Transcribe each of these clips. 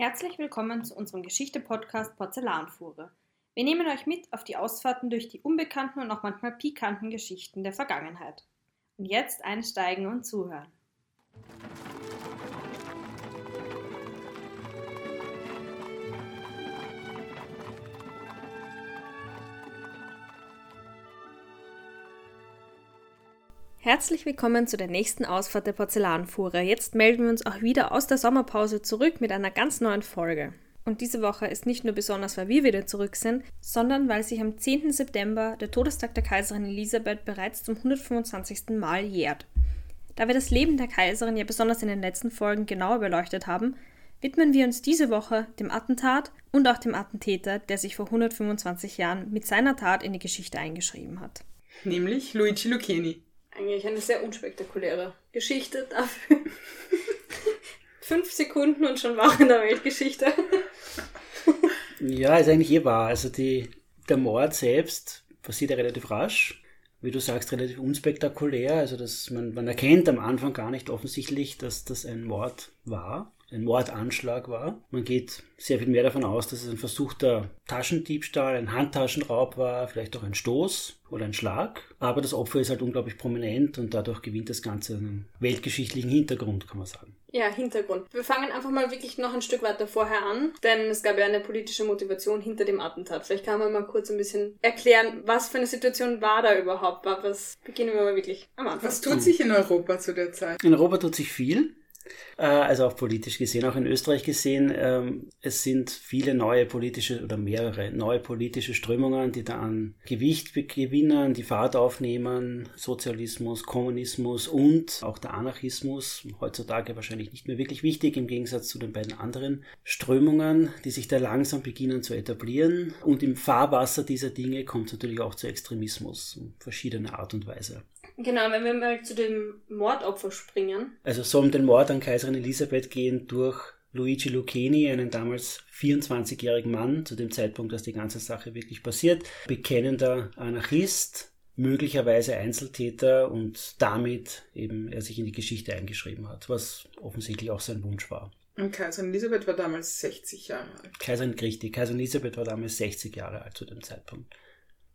Herzlich willkommen zu unserem Geschichte-Podcast Porzellanfuhre. Wir nehmen euch mit auf die Ausfahrten durch die unbekannten und auch manchmal pikanten Geschichten der Vergangenheit. Und jetzt einsteigen und zuhören. Herzlich willkommen zu der nächsten Ausfahrt der Porzellanfuhre. Jetzt melden wir uns auch wieder aus der Sommerpause zurück mit einer ganz neuen Folge. Und diese Woche ist nicht nur besonders, weil wir wieder zurück sind, sondern weil sich am 10. September der Todestag der Kaiserin Elisabeth bereits zum 125. Mal jährt. Da wir das Leben der Kaiserin ja besonders in den letzten Folgen genauer beleuchtet haben, widmen wir uns diese Woche dem Attentat und auch dem Attentäter, der sich vor 125 Jahren mit seiner Tat in die Geschichte eingeschrieben hat. Nämlich Luigi Lucchini. Eigentlich eine sehr unspektakuläre Geschichte dafür. Fünf Sekunden und schon war in der Weltgeschichte. ja, ist eigentlich eh wahr. Also die, der Mord selbst passiert ja relativ rasch. Wie du sagst, relativ unspektakulär. Also dass man, man erkennt am Anfang gar nicht offensichtlich, dass das ein Mord war ein Mordanschlag war. Man geht sehr viel mehr davon aus, dass es ein versuchter Taschendiebstahl, ein Handtaschenraub war, vielleicht auch ein Stoß oder ein Schlag. Aber das Opfer ist halt unglaublich prominent und dadurch gewinnt das Ganze einen weltgeschichtlichen Hintergrund, kann man sagen. Ja, Hintergrund. Wir fangen einfach mal wirklich noch ein Stück weiter vorher an, denn es gab ja eine politische Motivation hinter dem Attentat. Vielleicht kann man mal kurz ein bisschen erklären, was für eine Situation war da überhaupt. Was beginnen wir mal wirklich am Anfang. Was tut sich in Europa zu der Zeit? In Europa tut sich viel. Äh, also auch politisch gesehen, auch in Österreich gesehen. Ähm, es sind viele neue politische oder mehrere neue politische Strömungen, die da an Gewicht gewinnen, die Fahrt aufnehmen. Sozialismus, Kommunismus und auch der Anarchismus. Heutzutage wahrscheinlich nicht mehr wirklich wichtig im Gegensatz zu den beiden anderen Strömungen, die sich da langsam beginnen zu etablieren. Und im Fahrwasser dieser Dinge kommt es natürlich auch zu Extremismus, verschiedene Art und Weise. Genau, wenn wir mal zu dem Mordopfer springen. Also soll um den Mord an Kaiserin Elisabeth gehen durch Luigi Lucchini, einen damals 24-jährigen Mann, zu dem Zeitpunkt, dass die ganze Sache wirklich passiert, bekennender Anarchist, möglicherweise Einzeltäter und damit eben er sich in die Geschichte eingeschrieben hat, was offensichtlich auch sein Wunsch war. Und Kaiserin Elisabeth war damals 60 Jahre alt. Kaiserin richtig, Kaiserin Elisabeth war damals 60 Jahre alt zu dem Zeitpunkt.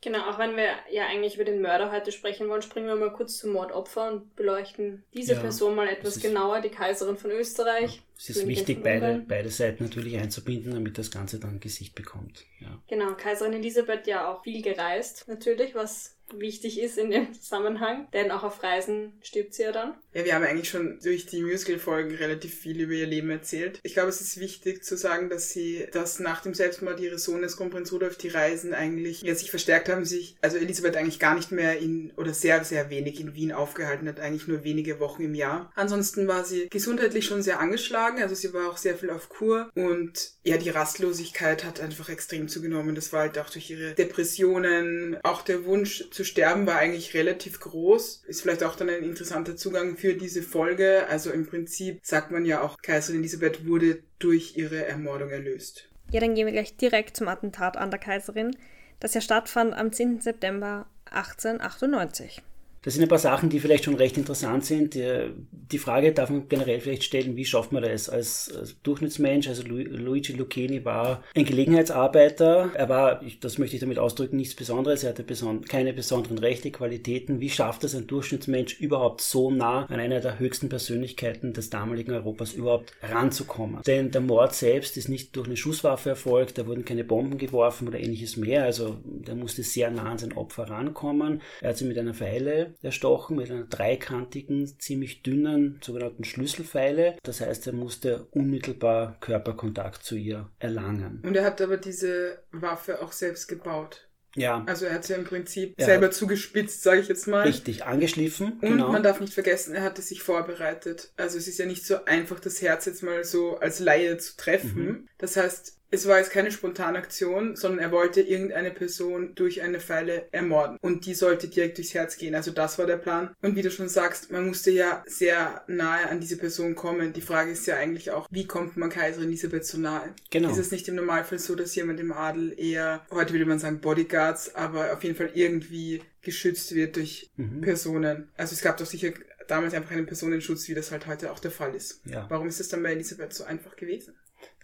Genau, auch wenn wir ja eigentlich über den Mörder heute sprechen wollen, springen wir mal kurz zum Mordopfer und beleuchten diese ja, Person mal etwas genauer, die Kaiserin von Österreich. Es ist wichtig, beide, beide Seiten natürlich einzubinden, damit das Ganze dann Gesicht bekommt. Ja. Genau, Kaiserin Elisabeth ja auch viel gereist, natürlich, was wichtig ist in dem Zusammenhang, denn auch auf Reisen stirbt sie ja dann. Ja, wir haben eigentlich schon durch die Musical-Folgen relativ viel über ihr Leben erzählt. Ich glaube, es ist wichtig zu sagen, dass sie, dass nach dem Selbstmord ihres Sohnes Kronprinz Rudolf die Reisen eigentlich ja, sich verstärkt haben, sich, also Elisabeth eigentlich gar nicht mehr in, oder sehr, sehr wenig in Wien aufgehalten hat, eigentlich nur wenige Wochen im Jahr. Ansonsten war sie gesundheitlich schon sehr angeschlagen, also sie war auch sehr viel auf Kur und ja, die Rastlosigkeit hat einfach extrem zugenommen. Das war halt auch durch ihre Depressionen, auch der Wunsch zu sterben war eigentlich relativ groß. Ist vielleicht auch dann ein interessanter Zugang für diese Folge. Also im Prinzip sagt man ja auch, Kaiserin Elisabeth wurde durch ihre Ermordung erlöst. Ja, dann gehen wir gleich direkt zum Attentat an der Kaiserin, das ja stattfand am 10. September 1898. Das sind ein paar Sachen, die vielleicht schon recht interessant sind. Die, Frage darf man generell vielleicht stellen, wie schafft man das als, Durchschnittsmensch? Also Luigi Lucchini war ein Gelegenheitsarbeiter. Er war, das möchte ich damit ausdrücken, nichts Besonderes. Er hatte keine besonderen Rechte, Qualitäten. Wie schafft das ein Durchschnittsmensch überhaupt so nah an einer der höchsten Persönlichkeiten des damaligen Europas überhaupt ranzukommen? Denn der Mord selbst ist nicht durch eine Schusswaffe erfolgt. Da wurden keine Bomben geworfen oder ähnliches mehr. Also der musste sehr nah an sein Opfer rankommen. Er hat sie mit einer Pfeile erstochen mit einer dreikantigen, ziemlich dünnen sogenannten Schlüsselpfeile. Das heißt, er musste unmittelbar Körperkontakt zu ihr erlangen. Und er hat aber diese Waffe auch selbst gebaut. Ja. Also er hat sie im Prinzip ja. selber zugespitzt, sage ich jetzt mal. Richtig, angeschliffen. Und genau. man darf nicht vergessen, er hatte sich vorbereitet. Also es ist ja nicht so einfach, das Herz jetzt mal so als Laie zu treffen. Mhm. Das heißt, es war jetzt keine Spontanaktion, sondern er wollte irgendeine Person durch eine Pfeile ermorden. Und die sollte direkt durchs Herz gehen. Also das war der Plan. Und wie du schon sagst, man musste ja sehr nahe an diese Person kommen. Die Frage ist ja eigentlich auch, wie kommt man Kaiserin Elisabeth so nahe? Genau. Ist es nicht im Normalfall so, dass jemand im Adel eher, heute würde man sagen Bodyguards, aber auf jeden Fall irgendwie geschützt wird durch mhm. Personen? Also es gab doch sicher damals einfach einen Personenschutz, wie das halt heute auch der Fall ist. Ja. Warum ist es dann bei Elisabeth so einfach gewesen?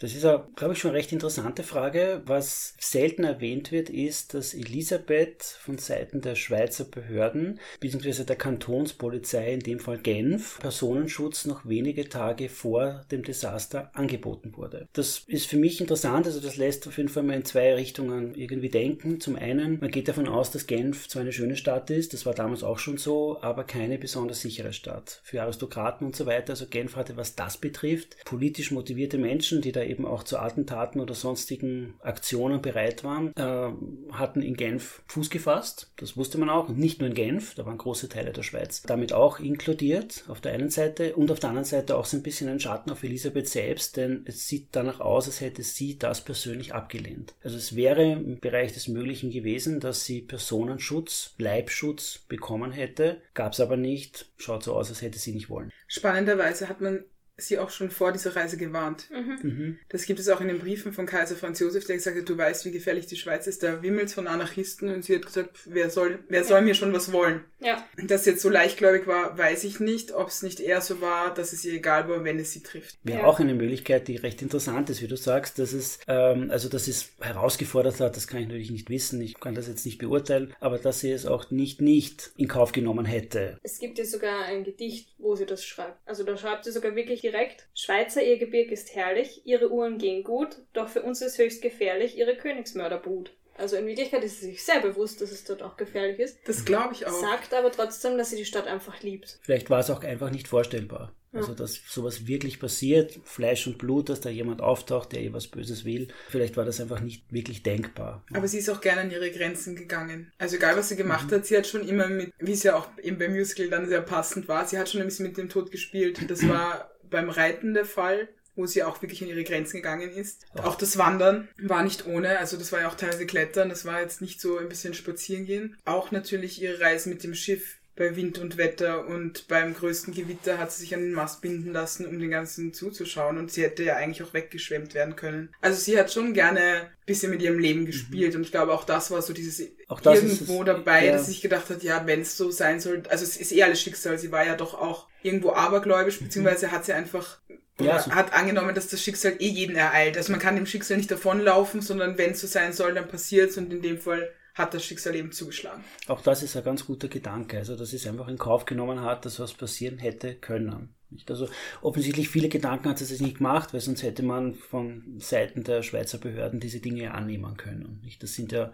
Das ist glaube ich, schon eine recht interessante Frage. Was selten erwähnt wird, ist, dass Elisabeth von Seiten der Schweizer Behörden bzw. der Kantonspolizei, in dem Fall Genf, Personenschutz noch wenige Tage vor dem Desaster angeboten wurde. Das ist für mich interessant, also das lässt auf jeden Fall mal in zwei Richtungen irgendwie denken. Zum einen, man geht davon aus, dass Genf zwar eine schöne Stadt ist, das war damals auch schon so, aber keine besonders sichere Stadt. Für Aristokraten und so weiter, also Genf hatte, was das betrifft, politisch motivierte Menschen, die da eben auch zu Attentaten oder sonstigen Aktionen bereit waren, äh, hatten in Genf Fuß gefasst. Das wusste man auch. Nicht nur in Genf, da waren große Teile der Schweiz damit auch inkludiert auf der einen Seite und auf der anderen Seite auch so ein bisschen ein Schatten auf Elisabeth selbst, denn es sieht danach aus, als hätte sie das persönlich abgelehnt. Also es wäre im Bereich des Möglichen gewesen, dass sie Personenschutz, Leibschutz bekommen hätte, gab es aber nicht. Schaut so aus, als hätte sie nicht wollen. Spannenderweise hat man sie auch schon vor dieser Reise gewarnt. Mhm. Mhm. Das gibt es auch in den Briefen von Kaiser Franz Josef, der gesagt hat, du weißt, wie gefährlich die Schweiz ist, da wimmelt von Anarchisten und sie hat gesagt, wer soll, wer soll mir schon was wollen? Ja. Dass sie jetzt so leichtgläubig war, weiß ich nicht, ob es nicht eher so war, dass es ihr egal war, wenn es sie trifft. Wäre Ja. auch eine Möglichkeit, die recht interessant ist, wie du sagst, dass es, ähm, also dass es herausgefordert hat, das kann ich natürlich nicht wissen, ich kann das jetzt nicht beurteilen, aber dass sie es auch nicht nicht in Kauf genommen hätte. Es gibt ja sogar ein Gedicht, wo sie das schreibt. Also da schreibt sie sogar wirklich direkt, Schweizer, ihr Gebirg ist herrlich, ihre Uhren gehen gut, doch für uns ist höchst gefährlich ihre Königsmörderbrut. Also in Wirklichkeit ist sie sich sehr bewusst, dass es dort auch gefährlich ist, Das glaube ich auch. sagt aber trotzdem, dass sie die Stadt einfach liebt. Vielleicht war es auch einfach nicht vorstellbar. Ja. Also, dass sowas wirklich passiert, Fleisch und Blut, dass da jemand auftaucht, der ihr was Böses will. Vielleicht war das einfach nicht wirklich denkbar. Aber sie ist auch gerne an ihre Grenzen gegangen. Also egal, was sie gemacht hat, sie hat schon immer mit, wie es ja auch eben beim Musical dann sehr passend war, sie hat schon ein bisschen mit dem Tod gespielt. Das war beim Reiten der Fall, wo sie auch wirklich an ihre Grenzen gegangen ist. Auch. Auch das Wandern war nicht ohne, also das war ja auch teilweise Klettern, das war jetzt nicht so ein bisschen spazieren gehen. Auch natürlich ihre Reise mit dem Schiff bei Wind und Wetter und beim größten Gewitter hat sie sich an den Mast binden lassen, um den ganzen zuzuschauen und sie hätte ja eigentlich auch weggeschwemmt werden können. Also sie hat schon gerne ein bisschen mit ihrem Leben gespielt und ich glaube auch das war so dieses Mhm. Irgendwo es, dabei, ja. dass ich gedacht hat, ja, wenn es so sein soll, also es ist eh alles Schicksal, sie war ja doch auch irgendwo abergläubisch, beziehungsweise hat sie einfach Mhm. Ja, so- hat angenommen, dass das Schicksal eh jeden ereilt. Also man kann dem Schicksal nicht davonlaufen, sondern wenn es so sein soll, dann passiert's und in dem Fall hat das Schicksal eben zugeschlagen. Auch das ist ein ganz guter Gedanke. Also, dass es einfach in Kauf genommen hat, dass was passieren hätte können. Also, offensichtlich viele Gedanken hat sie sich nicht gemacht, weil sonst hätte man von Seiten der Schweizer Behörden diese Dinge annehmen können. Das sind ja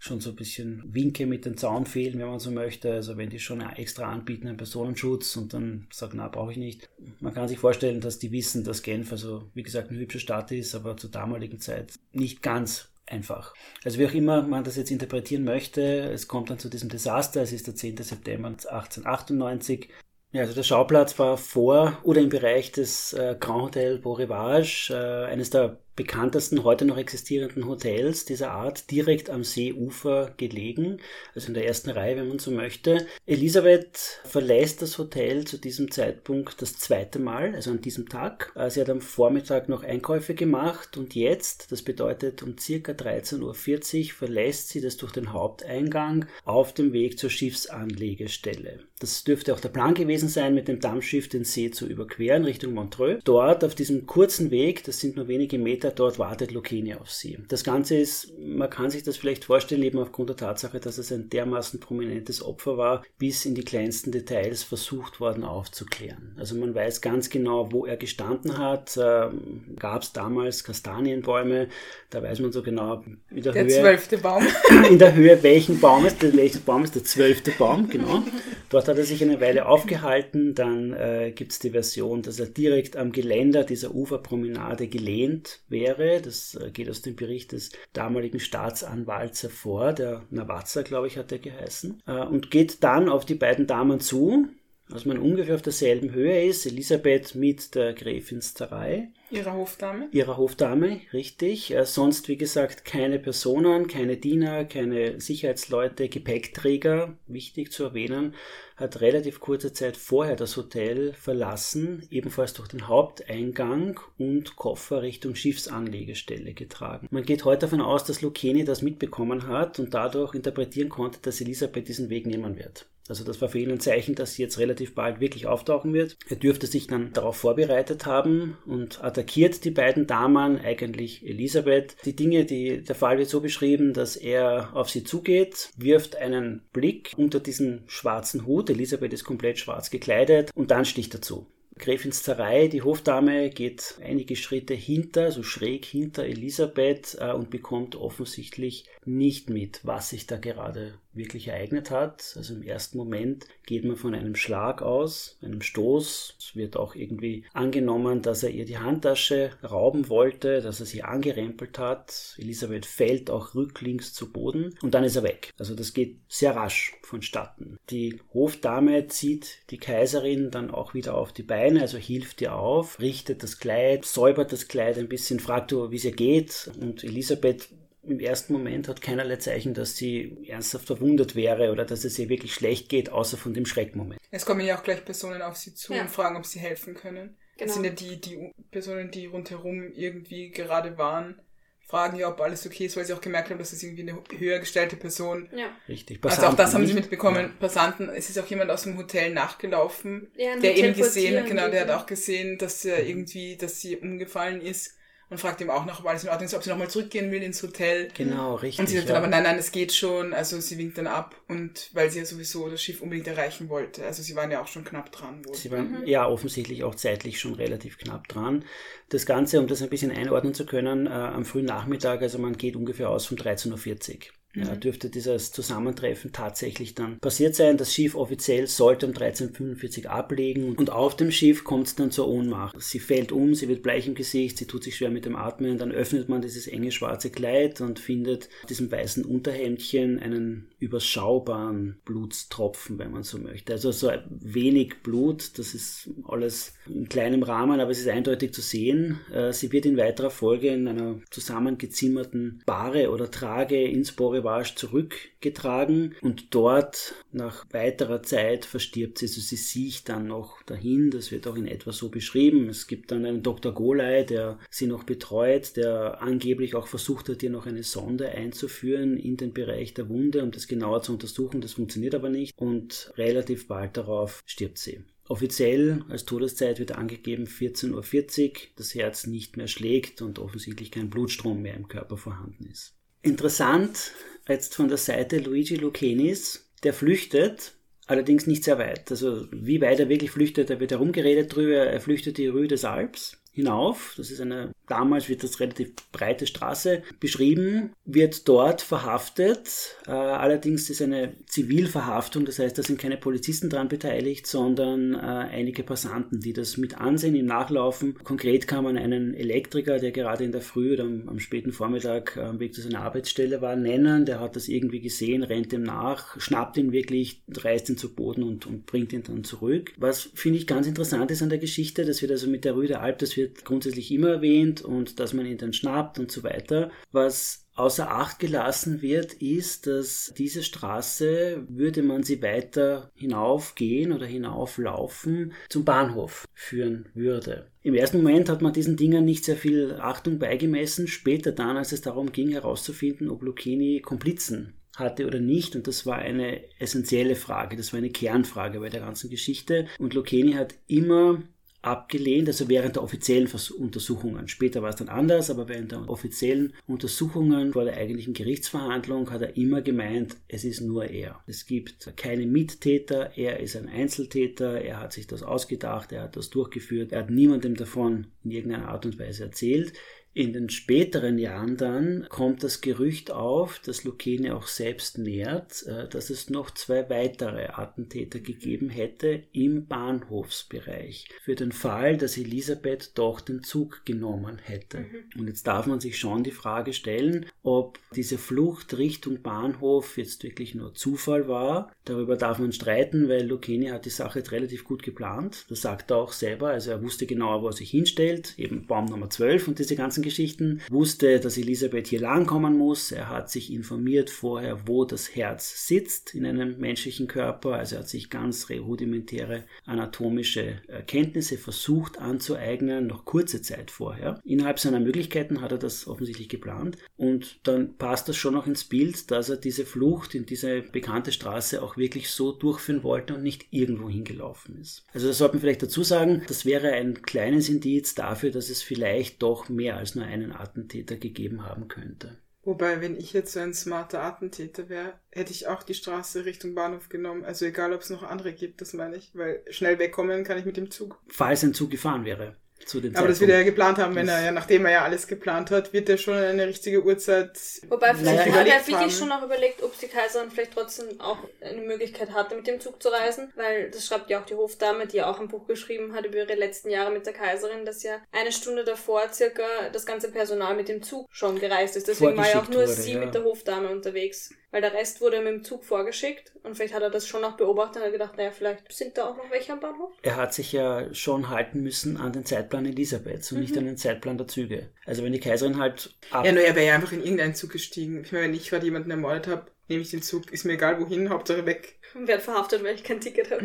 schon so ein bisschen Winke mit den Zaunfehlen, wenn man so möchte. Also wenn die schon extra anbieten, einen Personenschutz und dann sagen, na, brauche ich nicht. Man kann sich vorstellen, dass die wissen, dass Genf, also wie gesagt, eine hübsche Stadt ist, aber zur damaligen Zeit nicht ganz einfach. Also wie auch immer man das jetzt interpretieren möchte, es kommt dann zu diesem Desaster, es ist der 10. September 1898. Ja, also der Schauplatz war vor oder im Bereich des äh, Grand Hotel Beau Rivage, äh, eines der bekanntesten heute noch existierenden Hotels dieser Art, direkt am Seeufer gelegen, also in der ersten Reihe, wenn man so möchte. Elisabeth verlässt das Hotel zu diesem Zeitpunkt das zweite Mal, also an diesem Tag. Äh, Sie hat am Vormittag noch Einkäufe gemacht und jetzt, das bedeutet um circa 13.40 Uhr, verlässt sie das durch den Haupteingang auf dem Weg zur Schiffsanlegestelle. Das dürfte auch der Plan gewesen sein, mit dem Dampfschiff den See zu überqueren Richtung Montreux. Dort auf diesem kurzen Weg, das sind nur wenige Meter, dort wartet Lucchini auf sie. Das Ganze ist, man kann sich das vielleicht vorstellen, eben aufgrund der Tatsache, dass es ein dermaßen prominentes Opfer war, bis in die kleinsten Details versucht worden aufzuklären. Also man weiß ganz genau, wo er gestanden hat. Ähm, Gab es damals Kastanienbäume, da weiß man so genau in der, Der Höhe zwölfte Baum. in der Höhe welchen Baumes, der, welcher Baum ist der zwölfte Baum, genau. Dort hat er sich eine Weile aufgehalten. Dann äh, gibt es die Version, dass er direkt am Geländer dieser Uferpromenade gelehnt wäre. Das äh, geht aus dem Bericht des damaligen Staatsanwalts hervor, der Navazza, glaube ich, hat er geheißen, äh, und geht dann auf die beiden Damen zu. Also man ungefähr auf derselben Höhe ist, Elisabeth mit der Gräfin Starei Ihrer Hofdame. ihrer Hofdame, richtig. Äh, sonst, wie gesagt, keine Personen, keine Diener, keine Sicherheitsleute, Gepäckträger, wichtig zu erwähnen, hat relativ kurze Zeit vorher das Hotel verlassen, ebenfalls durch den Haupteingang und Koffer Richtung Schiffsanlegestelle getragen. Man geht heute davon aus, dass Lucchini das mitbekommen hat und dadurch interpretieren konnte, dass Elisabeth diesen Weg nehmen wird. Also das war für ihn ein Zeichen, dass sie jetzt relativ bald wirklich auftauchen wird. Er dürfte sich dann darauf vorbereitet haben und attackiert die beiden Damen, eigentlich Elisabeth. Die Dinge, die, der Fall wird so beschrieben, dass er auf sie zugeht, wirft einen Blick unter diesen schwarzen Hut. Elisabeth ist komplett schwarz gekleidet und dann sticht er zu. Gräfin Zerei, die Hofdame, geht einige Schritte hinter, so schräg hinter Elisabeth äh, und bekommt offensichtlich nicht mit, was sich da gerade wirklich ereignet hat. Also im ersten Moment geht man von einem Schlag aus, einem Stoß. Es wird auch irgendwie angenommen, dass er ihr die Handtasche rauben wollte, dass er sie angerempelt hat. Elisabeth fällt auch rücklings zu Boden und dann ist er weg. Also das geht sehr rasch vonstatten. Die Hofdame zieht die Kaiserin dann auch wieder auf die Beine, also hilft ihr auf, richtet das Kleid, säubert das Kleid ein bisschen, fragt, wie es ihr geht und Elisabeth im ersten Moment hat keinerlei Zeichen, dass sie ernsthaft verwundet wäre oder dass es ihr wirklich schlecht geht, außer von dem Schreckmoment. Es kommen ja auch gleich Personen auf sie zu ja. und fragen, ob sie helfen können. Genau. Das sind ja die, die Personen, die rundherum irgendwie gerade waren, fragen ja, ob alles okay ist, weil sie auch gemerkt haben, dass es irgendwie eine höher gestellte Person. Ja. Richtig. Passanten also auch das haben sie mitbekommen. Ja. Passanten, es ist auch jemand aus dem Hotel nachgelaufen, ja, der eben gesehen, genau, der hat auch gesehen, dass er irgendwie, dass sie umgefallen ist und fragt ihm auch noch, ob alles in Ordnung ist, ob sie nochmal zurückgehen will ins Hotel. Genau, richtig. Und sie sagt ja. dann aber, nein, nein, es geht schon. Also sie winkt dann ab und weil sie ja sowieso das Schiff unbedingt erreichen wollte. Also sie waren ja auch schon knapp dran. Wohl. Sie waren mhm. ja offensichtlich auch zeitlich schon relativ knapp dran. Das Ganze, um das ein bisschen einordnen zu können, äh, am frühen Nachmittag, also man geht ungefähr aus von 13.40 Uhr. Ja, mhm. dürfte dieses Zusammentreffen tatsächlich dann passiert sein. Das Schiff offiziell sollte um 1345 ablegen und auf dem Schiff kommt es dann zur Ohnmacht. Sie fällt um, sie wird bleich im Gesicht, sie tut sich schwer mit dem Atmen, dann öffnet man dieses enge schwarze Kleid und findet diesem weißen Unterhemdchen einen überschaubaren Blutstropfen, wenn man so möchte. Also so wenig Blut, das ist alles in kleinem Rahmen, aber es ist eindeutig zu sehen. Äh, sie wird in weiterer Folge in einer zusammengezimmerten Bahre oder Trage ins Bore Rivage zurückgetragen und dort nach weiterer Zeit verstirbt sie. Also sie sieht dann noch dahin, das wird auch in etwa so beschrieben. Es gibt dann einen Dr. Golay, der sie noch betreut, der angeblich auch versucht hat, ihr noch eine Sonde einzuführen in den Bereich der Wunde, um das genauer zu untersuchen. Das funktioniert aber nicht und relativ bald darauf stirbt sie. Offiziell als Todeszeit wird angegeben 14.40 Uhr, das Herz nicht mehr schlägt und offensichtlich kein Blutstrom mehr im Körper vorhanden ist. Interessant, jetzt von der Seite Luigi Lucenis, der flüchtet, allerdings nicht sehr weit. Also wie weit er wirklich flüchtet, da wird herumgeredet drüber, er flüchtet die Rue des Alpes hinauf. Das ist eine, damals wird das relativ breite Straße beschrieben, wird dort verhaftet. Äh, allerdings ist eine Zivilverhaftung, das heißt, da sind keine Polizisten dran beteiligt, sondern äh, einige Passanten, die das mit ansehen, im Nachlaufen. Konkret kann man einen Elektriker, der gerade in der Früh oder am, am späten Vormittag äh, am Weg zu seiner Arbeitsstelle war, nennen. Der hat das irgendwie gesehen, rennt ihm nach, schnappt ihn wirklich, reißt ihn zu Boden und, und bringt ihn dann zurück. Was finde ich ganz interessant ist an der Geschichte, das wird also mit der Rue der Alp, das wird wird grundsätzlich immer erwähnt und dass man ihn dann schnappt und so weiter. Was außer Acht gelassen wird, ist, dass diese Straße, würde man sie weiter hinaufgehen oder hinauflaufen, zum Bahnhof führen würde. Im ersten Moment hat man diesen Dingen nicht sehr viel Achtung beigemessen. Später dann, als es darum ging herauszufinden, ob Lucchini Komplizen hatte oder nicht. Und das war eine essentielle Frage, das war eine Kernfrage bei der ganzen Geschichte. Und Lucchini hat immer abgelehnt, also während der offiziellen Untersuchungen. Später war es dann anders, aber während der offiziellen Untersuchungen vor der eigentlichen Gerichtsverhandlung hat er immer gemeint, es ist nur er. Es gibt keine Mittäter, er ist ein Einzeltäter, er hat sich das ausgedacht, er hat das durchgeführt, er hat niemandem davon in irgendeiner Art und Weise erzählt. In den späteren Jahren dann kommt das Gerücht auf, das Lucchini auch selbst nährt, äh, dass es noch zwei weitere Attentäter gegeben hätte im Bahnhofsbereich. Für den Fall, dass Elisabeth doch den Zug genommen hätte. Mhm. Und jetzt darf man sich schon die Frage stellen, ob diese Flucht Richtung Bahnhof jetzt wirklich nur Zufall war. Darüber darf man streiten, weil Lucchini hat die Sache jetzt relativ gut geplant. Das sagt er auch selber. Also er wusste genau, wo er sich hinstellt, eben Baum Nummer 12 und diese ganzen Geschichten, wusste, dass Elisabeth hier langkommen muss. Er hat sich informiert vorher, wo das Herz sitzt in einem menschlichen Körper. Also er hat sich ganz rudimentäre anatomische Erkenntnisse versucht anzueignen, noch kurze Zeit vorher. Innerhalb seiner Möglichkeiten hat er das offensichtlich geplant. Und dann passt das schon noch ins Bild, dass er diese Flucht in diese bekannte Straße auch wirklich so durchführen wollte und nicht irgendwo hingelaufen ist. Also das sollte man vielleicht dazu sagen, das wäre ein kleines Indiz dafür, dass es vielleicht doch mehr als nur einen Attentäter gegeben haben könnte. Wobei, wenn ich jetzt so ein smarter Attentäter wäre, hätte ich auch die Straße Richtung Bahnhof genommen. Also egal, ob es noch andere gibt, das meine ich. Weil schnell wegkommen kann ich mit dem Zug. Falls ein Zug gefahren wäre zu dem Aber das wird er ja geplant haben, wenn er ja, nachdem er ja alles geplant hat, wird er schon eine richtige Uhrzeit. Wobei vielleicht naja, hat er wirklich schon auch überlegt, ob die Kaiserin vielleicht trotzdem auch eine Möglichkeit hatte, mit dem Zug zu reisen, weil das schreibt ja auch die Hofdame, die ja auch ein Buch geschrieben hat über ihre letzten Jahre mit der Kaiserin, dass ja eine Stunde davor circa das ganze Personal mit dem Zug schon gereist ist. Deswegen war ja auch nur wurde, sie ja. mit der Hofdame unterwegs. Weil der Rest wurde mit dem Zug vorgeschickt und vielleicht hat er das schon noch beobachtet und hat gedacht, naja, vielleicht sind da auch noch welche am Bahnhof. Er hat sich ja schon halten müssen an den Zeitplan Elisabeths und mhm. nicht an den Zeitplan der Züge. Also wenn die Kaiserin halt ab Ja, nur er wäre ja einfach in irgendeinen Zug gestiegen. Ich meine, wenn ich gerade jemanden ermordet habe, nehme ich den Zug, ist mir egal wohin, Hauptsache weg. Werd verhaftet, weil ich kein Ticket habe.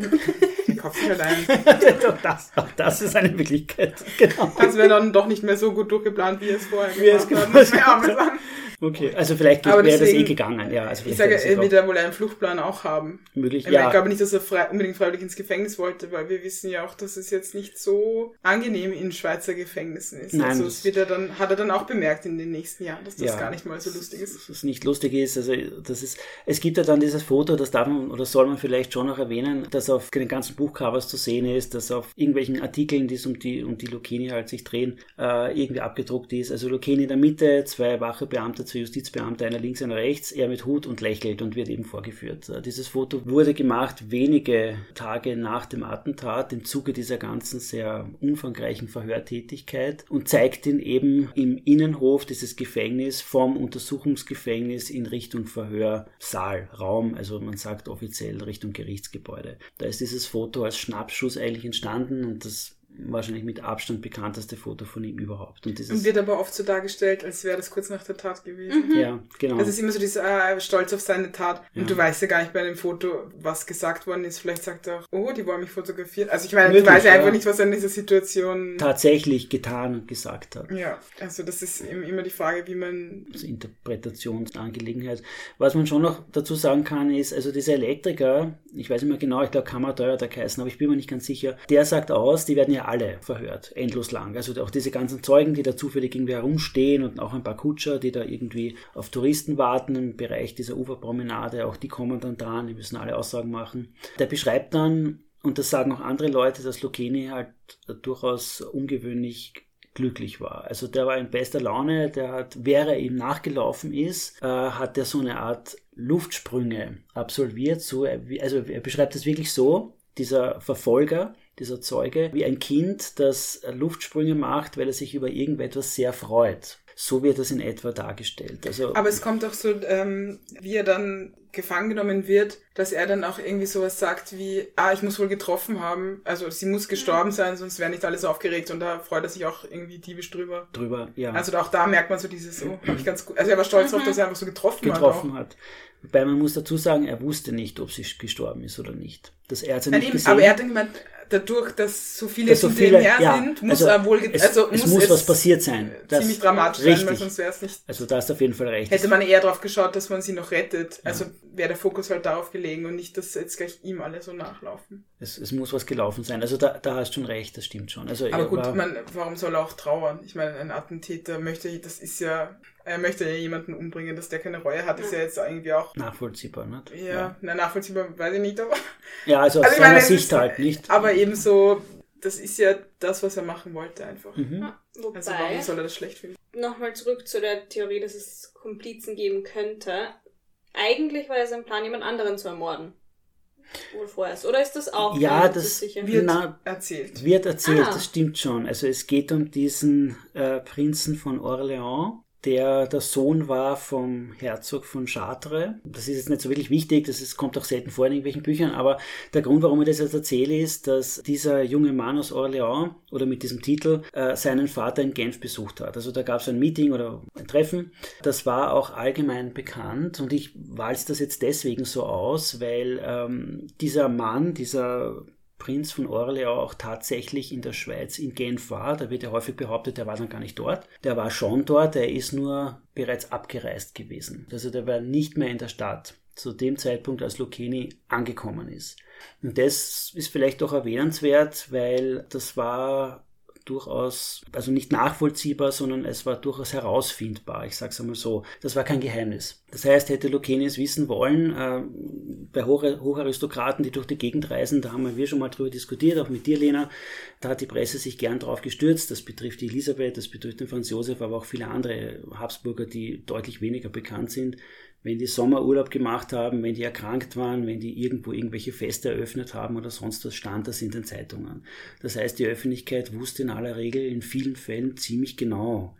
ich kaufe halt ein. das, auch das ist eine Möglichkeit. Genau. Das wäre dann doch nicht mehr so gut durchgeplant, wie es vorher wie es gemacht hat. Okay, also vielleicht wäre das eh gegangen, ja. Also ich sage, er wird ja wohl einen Fluchtplan auch haben. Möglich, ja. Ich glaube nicht, dass er frei, unbedingt freiwillig ins Gefängnis wollte, weil wir wissen ja auch, dass es jetzt nicht so angenehm in Schweizer Gefängnissen ist. Nein, also es wird er dann, hat er dann auch bemerkt in den nächsten Jahren, dass das ja, gar nicht mal so lustig ist. Dass es nicht lustig ist, also das ist, es gibt ja dann dieses Foto, das darf man oder soll man vielleicht schon noch erwähnen, das auf den ganzen Buchcovers zu sehen ist, das auf irgendwelchen Artikeln, die es um die, um die Lucchini halt sich drehen, äh, irgendwie abgedruckt ist. Also Lucchini in der Mitte, zwei wache Beamte, zwei Justizbeamte, einer links, einer rechts, er mit Hut und lächelt und wird eben vorgeführt. Äh, dieses Foto wurde gemacht wenige Tage nach dem Attentat im Zuge dieser ganzen sehr umfangreichen Verhörtätigkeit und zeigt ihn eben im Innenhof dieses Gefängnisses vom Untersuchungsgefängnis in Richtung Verhörsaal, Raum, also man sagt offiziell Richtung Gerichtsgebäude. Da ist dieses Foto als Schnappschuss eigentlich entstanden und das wahrscheinlich mit Abstand bekannteste Foto von ihm überhaupt. Und, und wird aber oft so dargestellt, als wäre das kurz nach der Tat gewesen. Mhm. Ja, genau. Das ist immer so dieser äh, Stolz auf seine Tat. Und ja. du weißt ja gar nicht bei dem Foto, was gesagt worden ist. Vielleicht sagt er auch, oh, die wollen mich fotografieren. Also ich meine, Möglich, du weißt ja einfach nicht, was er in dieser Situation tatsächlich getan und gesagt hat. Ja, also das ist immer die Frage, wie man... Das Interpretationsangelegenheit. Was man schon noch dazu sagen kann, ist, also dieser Elektriker, ich weiß nicht mehr genau, ich glaube Kammerteuer der geheißen, aber ich bin mir nicht ganz sicher, der sagt aus, die werden ja alle verhört, endlos lang. Also auch diese ganzen Zeugen, die da zufällig irgendwie herumstehen und auch ein paar Kutscher, die da irgendwie auf Touristen warten im Bereich dieser Uferpromenade, auch die kommen dann dran, die müssen alle Aussagen machen. Der beschreibt dann, und das sagen auch andere Leute, dass Lucchini halt durchaus ungewöhnlich glücklich war. Also der war in bester Laune, der hat, wäre er ihm nachgelaufen ist, äh, hat er so eine Art Luftsprünge absolviert. So, also er beschreibt es wirklich so, dieser Verfolger, dieser Zeuge, wie ein Kind, das Luftsprünge macht, weil er sich über irgendetwas sehr freut. So wird das in etwa dargestellt. Also, Aber es kommt auch so, ähm, wie er dann gefangen genommen wird, dass er dann auch irgendwie sowas sagt wie, ah, ich muss wohl getroffen haben, also sie muss gestorben sein, sonst wäre nicht alles aufgeregt und da freut er sich auch irgendwie diebisch drüber. Drüber, ja. Also auch da merkt man so dieses, oh, hab ich ganz gut, also er war stolz darauf, dass er einfach so getroffen, getroffen hat. Getroffen hat. Wobei man muss dazu sagen, er wusste nicht, ob sie gestorben ist oder nicht. Das er hat sie nicht gesehen. Aber er hat dann gemeint, dadurch, dass so viele dass so viele, her ja, sind, muss also er wohl, es, also es muss, es was passiert sein. Das ziemlich dramatisch richtig. sein, weil sonst wäre es nicht. Also da hast du auf jeden Fall recht. Hätte man eher darauf geschaut, dass man sie noch rettet. Ja. Also wäre der Fokus halt darauf gelegen und nicht, dass jetzt gleich ihm alle so nachlaufen. Es, es muss was gelaufen sein. Also da, da hast du schon recht, das stimmt schon. Also Aber gut, man, warum soll er auch trauern? Ich meine, ein Attentäter möchte, das ist ja er möchte ja jemanden umbringen, dass der keine Reue hat, ist ja jetzt irgendwie auch. Nachvollziehbar, nicht? Ja, ja. na, nachvollziehbar weiß ich nicht, aber. Ja, also aus also seiner meine, Sicht halt nicht. Aber eben so, das ist ja das, was er machen wollte, einfach. Mhm. Ja, wobei, also warum soll er das schlecht finden? Nochmal zurück zu der Theorie, dass es Komplizen geben könnte. Eigentlich war ja sein Plan, jemand anderen zu ermorden. Wohl vorerst. Oder ist das auch? Ja, das wird na, erzählt. Wird erzählt, ah. das stimmt schon. Also es geht um diesen äh, Prinzen von Orléans, der der Sohn war vom Herzog von Chartres. Das ist jetzt nicht so wirklich wichtig, das ist, kommt auch selten vor in irgendwelchen Büchern, aber der Grund, warum ich das jetzt erzähle, ist, dass dieser junge Mann aus Orléans oder mit diesem Titel äh, seinen Vater in Genf besucht hat. Also da gab es ein Meeting oder ein Treffen. Das war auch allgemein bekannt und ich walze das jetzt deswegen so aus, weil ähm, dieser Mann, dieser Prinz von Orleans auch tatsächlich in der Schweiz in Genf war. Da wird ja häufig behauptet, er war dann gar nicht dort. Der war schon dort, er ist nur bereits abgereist gewesen. Also der war nicht mehr in der Stadt zu dem Zeitpunkt, als Lucchini angekommen ist. Und das ist vielleicht auch erwähnenswert, weil das war durchaus, also nicht nachvollziehbar, sondern es war durchaus herausfindbar. Ich sage es einmal so. Das war kein Geheimnis. Das heißt, hätte Lucenius wissen wollen, äh, bei Hoch Hocharistokraten, die durch die Gegend reisen, da haben wir schon mal drüber diskutiert, auch mit dir, Lena, da hat die Presse sich gern drauf gestürzt. Das betrifft die Elisabeth, das betrifft den Franz Josef, aber auch viele andere Habsburger, die deutlich weniger bekannt sind wenn die Sommerurlaub gemacht haben, wenn die erkrankt waren, wenn die irgendwo irgendwelche Feste eröffnet haben oder sonst was, stand das in den Zeitungen. Das heißt, die Öffentlichkeit wusste in aller Regel in vielen Fällen ziemlich genau,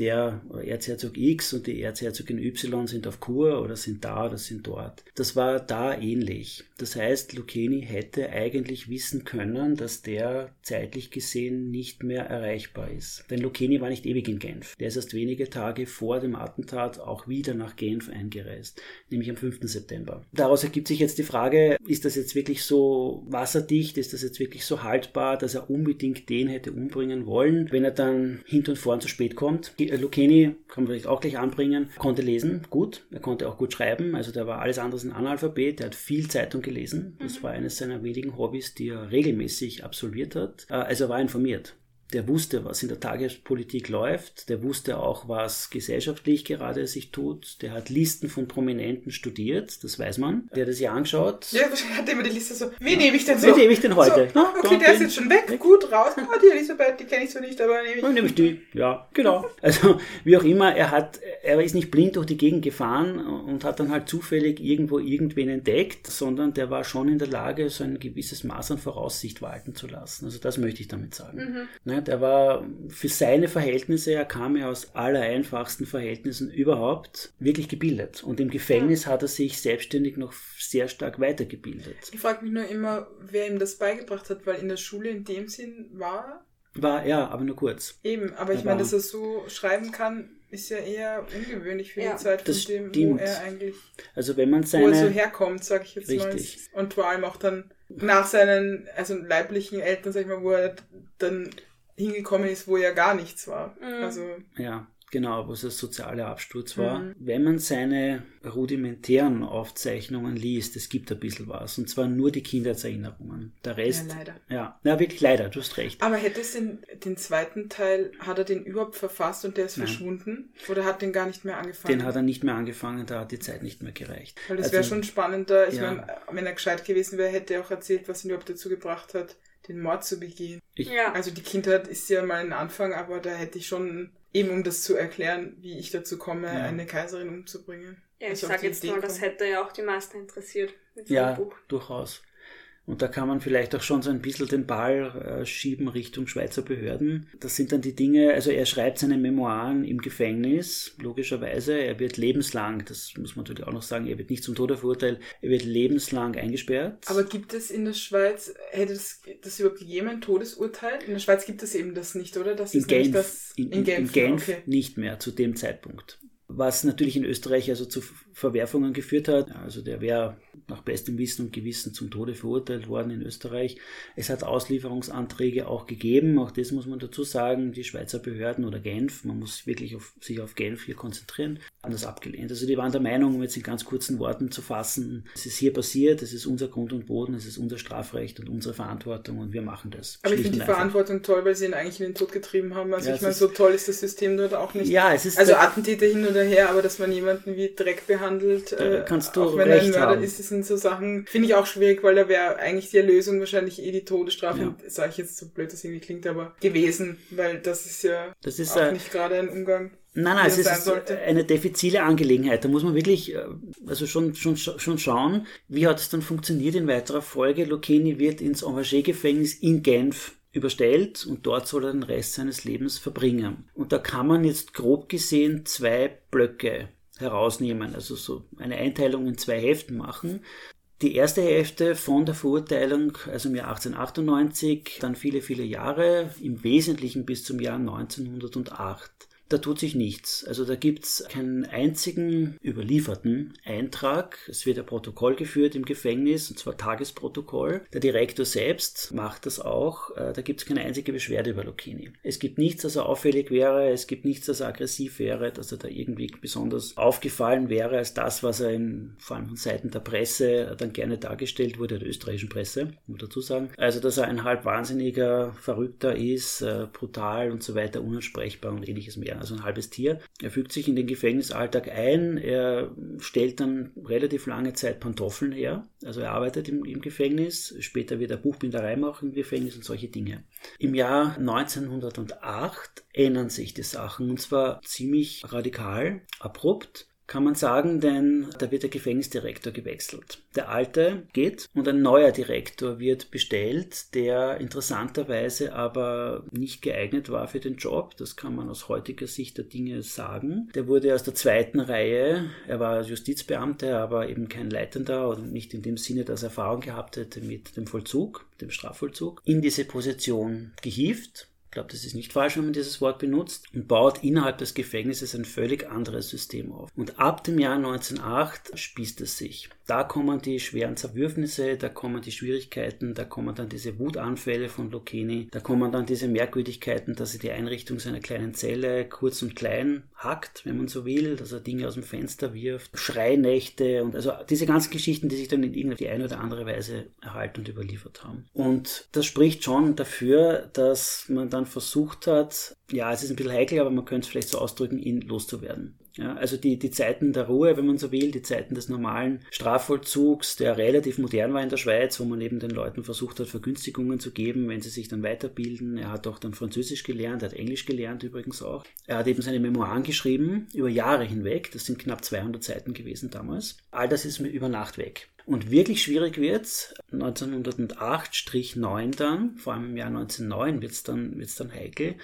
der Erzherzog X und die Erzherzogin Y sind auf Kur oder sind da oder sind dort. Das war da ähnlich. Das heißt, Lucchini hätte eigentlich wissen können, dass der zeitlich gesehen nicht mehr erreichbar ist. Denn Lucchini war nicht ewig in Genf. Der ist erst wenige Tage vor dem Attentat auch wieder nach Genf eingereist, nämlich am 5. September. Daraus ergibt sich jetzt die Frage, ist das jetzt wirklich so wasserdicht, ist das jetzt wirklich so haltbar, dass er unbedingt den hätte umbringen wollen, wenn er dann hinten und vorn zu spät kommt? Lucchini, kann man vielleicht auch gleich anbringen, konnte lesen, gut. Er konnte auch gut schreiben, also der war alles andere als ein Analphabet. Er hat viel Zeitung gelesen. Das mhm. war eines seiner wenigen Hobbys, die er regelmäßig absolviert hat. Äh, also er war informiert der wusste, was in der Tagespolitik läuft, der wusste auch, was gesellschaftlich gerade sich tut, der hat Listen von Prominenten studiert, das weiß man, der hat das ja angeschaut. Ja, hat immer die Liste so, wie nehme ich denn so? Wie nehme ich denn heute? So, Na, okay, der ist jetzt schon weg, weg. gut, raus. Ah, die Elisabeth, die kenne ich so nicht, aber nehme ich. Dann nehme ich die, ja, genau. Also, wie auch immer, er hat, er ist nicht blind durch die Gegend gefahren und hat dann halt zufällig irgendwo irgendwen entdeckt, sondern der war schon in der Lage, so ein gewisses Maß an Voraussicht walten zu lassen. Also das möchte ich damit sagen. Mhm. Ne, der war für seine Verhältnisse, er kam ja aus aller einfachsten Verhältnissen überhaupt, wirklich gebildet. Und im Gefängnis ja. hat er sich selbstständig noch sehr stark weitergebildet. Ich frage mich nur immer, wer ihm das beigebracht hat, weil in der Schule in dem Sinn war. War, ja, aber nur kurz. Eben, aber ich meine, dass er so schreiben kann, ist ja eher ungewöhnlich für ja, die Zeit, von dem, stimmt. wo er eigentlich. Also wenn man seine. Wo er so herkommt, sag ich jetzt richtig. mal. Und vor allem auch dann nach seinen, also leiblichen Eltern, sag ich mal, wo er dann hingekommen ist, wo ja gar nichts war. Mhm. Also ja, genau, wo es ein sozialer Absturz war. Mhm. Wenn man seine rudimentären Aufzeichnungen liest, es gibt ein bisschen was, und zwar nur die Kindheitserinnerungen. Der Rest. Ja, leider. Ja, na, wirklich leider, du hast recht. Aber hätte es den, den zweiten Teil, hat er den überhaupt verfasst und der ist Nein. verschwunden? Oder hat den gar nicht mehr angefangen? Den hat er nicht mehr angefangen, da hat die Zeit nicht mehr gereicht. Weil das also, wäre schon spannender. Ich ja. meine, wenn er gescheit gewesen wäre, hätte er auch erzählt, was ihn überhaupt dazu gebracht hat, den Mord zu begehen. Ich, ja. Also die Kindheit ist ja mal ein Anfang, aber da hätte ich schon, eben um das zu erklären, wie ich dazu komme, ja. eine Kaiserin umzubringen. Ja, ich sage jetzt Idee mal, das hätte ja auch die meisten interessiert. ja, durchaus. Und da kann man vielleicht auch schon so ein bisschen den Ball äh, schieben Richtung Schweizer Behörden. Das sind dann die Dinge, also er schreibt seine Memoiren im Gefängnis, logischerweise. Er wird lebenslang, das muss man natürlich auch noch sagen, er wird nicht zum Tode verurteilt, er wird lebenslang eingesperrt. Aber gibt es in der Schweiz, hätte das, das überhaupt jemand Todesurteil? In der Schweiz gibt es eben das nicht, oder? Das in Genf, das, in, in, Genf, in Genf okay. nicht mehr zu dem Zeitpunkt was natürlich in Österreich also zu Verwerfungen geführt hat. Also der wäre nach bestem Wissen und Gewissen zum Tode verurteilt worden in Österreich. Es hat Auslieferungsanträge auch gegeben, auch das muss man dazu sagen, die Schweizer Behörden oder Genf, man muss wirklich auf, sich auf Genf hier konzentrieren, haben das abgelehnt. Also die waren der Meinung, um jetzt in ganz kurzen Worten zu fassen, es ist hier passiert, es ist unser Grund und Boden, es ist unser Strafrecht und unsere Verantwortung und wir machen das. Aber ich finde die Verantwortung toll, weil sie ihn eigentlich in den Tod getrieben haben. Also ja, ich meine, so toll ist das System dort auch nicht. Ja, es ist also Attentäter hin oder her, aber dass man jemanden wie Dreck behandelt, äh, kannst du auch wenn recht er ein Mörder haben. ist, das sind so Sachen, finde ich auch schwierig, weil da wäre eigentlich die Erlösung wahrscheinlich eh die Todesstrafe, ja. sage ich jetzt so blöd das irgendwie klingt, aber gewesen, weil das ist ja das ist, auch äh, nicht gerade ein Umgang. Nein, nein, es ist eine defizile Angelegenheit. Da muss man wirklich äh, also schon, schon, schon schauen, wie hat es dann funktioniert in weiterer Folge. Lucchini wird ins Enragé-Gefängnis in Genf überstellt und dort soll er den Rest seines Lebens verbringen. Und da kann man jetzt grob gesehen zwei Blöcke herausnehmen, also so eine Einteilung in zwei Heften machen. Die erste Hälfte von der Verurteilung, also im Jahr 1898, dann viele, viele Jahre, im Wesentlichen bis zum Jahr 1908 da tut sich nichts. Also da gibt's keinen einzigen überlieferten Eintrag. Es wird ein Protokoll geführt im Gefängnis, und zwar Tagesprotokoll. Der Direktor selbst macht das auch. Äh, da gibt's keine einzige Beschwerde über Lucchini. Es gibt nichts, das er auffällig wäre. Es gibt nichts, das er aggressiv wäre, dass er da irgendwie besonders aufgefallen wäre als das, was er in, vor allem von Seiten der Presse dann gerne dargestellt wurde, der österreichischen Presse, muss dazu sagen. Also, dass er ein halb wahnsinniger, verrückter ist, äh, brutal und so weiter, unansprechbar und ähnliches mehr also ein halbes Tier. Er fügt sich in den Gefängnisalltag ein, er stellt dann relativ lange Zeit Pantoffeln her, also er arbeitet im, im Gefängnis, später wird er Buchbinderei machen im Gefängnis und solche Dinge. Im Jahr 1908 ändern sich die Sachen und zwar ziemlich radikal, abrupt kann man sagen, denn da wird der Gefängnisdirektor gewechselt. Der alte geht und ein neuer Direktor wird bestellt, der interessanterweise aber nicht geeignet war für den Job. Das kann man aus heutiger Sicht der Dinge sagen. Der wurde aus der zweiten Reihe, er war Justizbeamter, aber eben kein Leitender und nicht in dem Sinne, dass er Erfahrung gehabt hätte mit dem Vollzug, dem Strafvollzug, in diese Position gehievt ich glaube, das ist nicht falsch, wenn man dieses Wort benutzt, und baut innerhalb des Gefängnisses ein völlig anderes System auf. Und ab dem Jahr 1908 spießt es sich. Da kommen die schweren Zerwürfnisse, da kommen die Schwierigkeiten, da kommen dann diese Wutanfälle von Lucchini, da kommen dann diese Merkwürdigkeiten, dass er die Einrichtung seiner kleinen Zelle kurz und klein hackt, wenn man so will, dass er Dinge aus dem Fenster wirft, Schreinächte und also diese ganzen Geschichten, die sich dann in irgendeine eine oder andere Weise erhalten und überliefert haben. Und das spricht schon dafür, dass man dann versucht hat, ja, es ist ein bisschen heikel, aber man könnte es vielleicht so ausdrücken, ihn loszuwerden. Ja, also die, die Zeiten der Ruhe, wenn man so will, die Zeiten des normalen Strafvollzugs, der relativ modern war in der Schweiz, wo man eben den Leuten versucht hat, Vergünstigungen zu geben, wenn sie sich dann weiterbilden. Er hat auch dann Französisch gelernt, er hat Englisch gelernt übrigens auch. Er hat eben seine Memoiren geschrieben, über Jahre hinweg, das sind knapp 200 Seiten gewesen damals. All das ist mir über Nacht weg. Und wirklich schwierig wird's 1908-9 dann, vor allem im Jahr 1909 wird's dann, wird's dann heikel,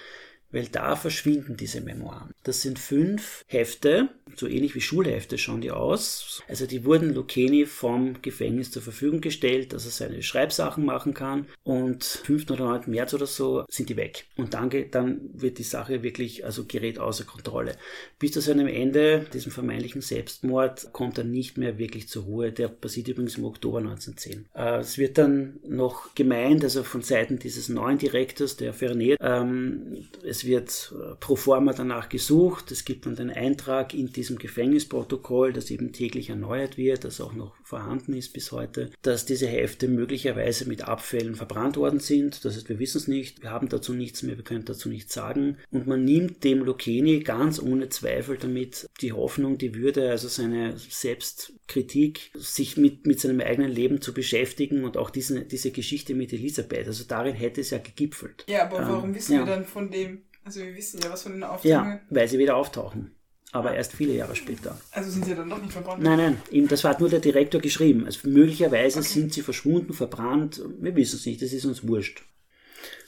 weil da verschwinden diese Memoiren. Das sind fünf Hefte, so ähnlich wie Schulhefte schauen die aus. Also die wurden Lucchini vom Gefängnis zur Verfügung gestellt, dass er seine Schreibsachen machen kann und 5. oder 9. März oder so sind die weg. Und dann, dann wird die Sache wirklich, also gerät außer Kontrolle. Bis zu seinem Ende, diesem vermeintlichen Selbstmord, kommt er nicht mehr wirklich zur Ruhe. Der passiert übrigens im Oktober 1910. Äh, es wird dann noch gemeint, also von Seiten dieses neuen Direktors, der Fernet, ähm, es wird äh, pro forma danach gesucht. Es gibt dann den Eintrag in diesem Gefängnisprotokoll, das eben täglich erneuert wird, das auch noch vorhanden ist bis heute, dass diese Hefte möglicherweise mit Abfällen verbrannt worden sind. Das heißt, wir wissen es nicht, wir haben dazu nichts mehr, wir können dazu nichts sagen. Und man nimmt dem Lucchini ganz ohne Zweifel damit die Hoffnung, die Würde, also seine Selbstkritik, sich mit, mit seinem eigenen Leben zu beschäftigen und auch diese, diese Geschichte mit Elisabeth. Also darin hätte es ja gegipfelt. Ja, aber warum ähm, wissen ja. wir dann von dem also wir wissen ja was von den Aufzeichnungen. Ja, weil sie wieder auftauchen. Aber erst viele Jahre später. Also sind sie dann doch nicht verbrannt? Nein, nein, das hat nur der Direktor geschrieben. Also möglicherweise okay. sind sie verschwunden, verbrannt. Wir wissen es nicht, das ist uns wurscht.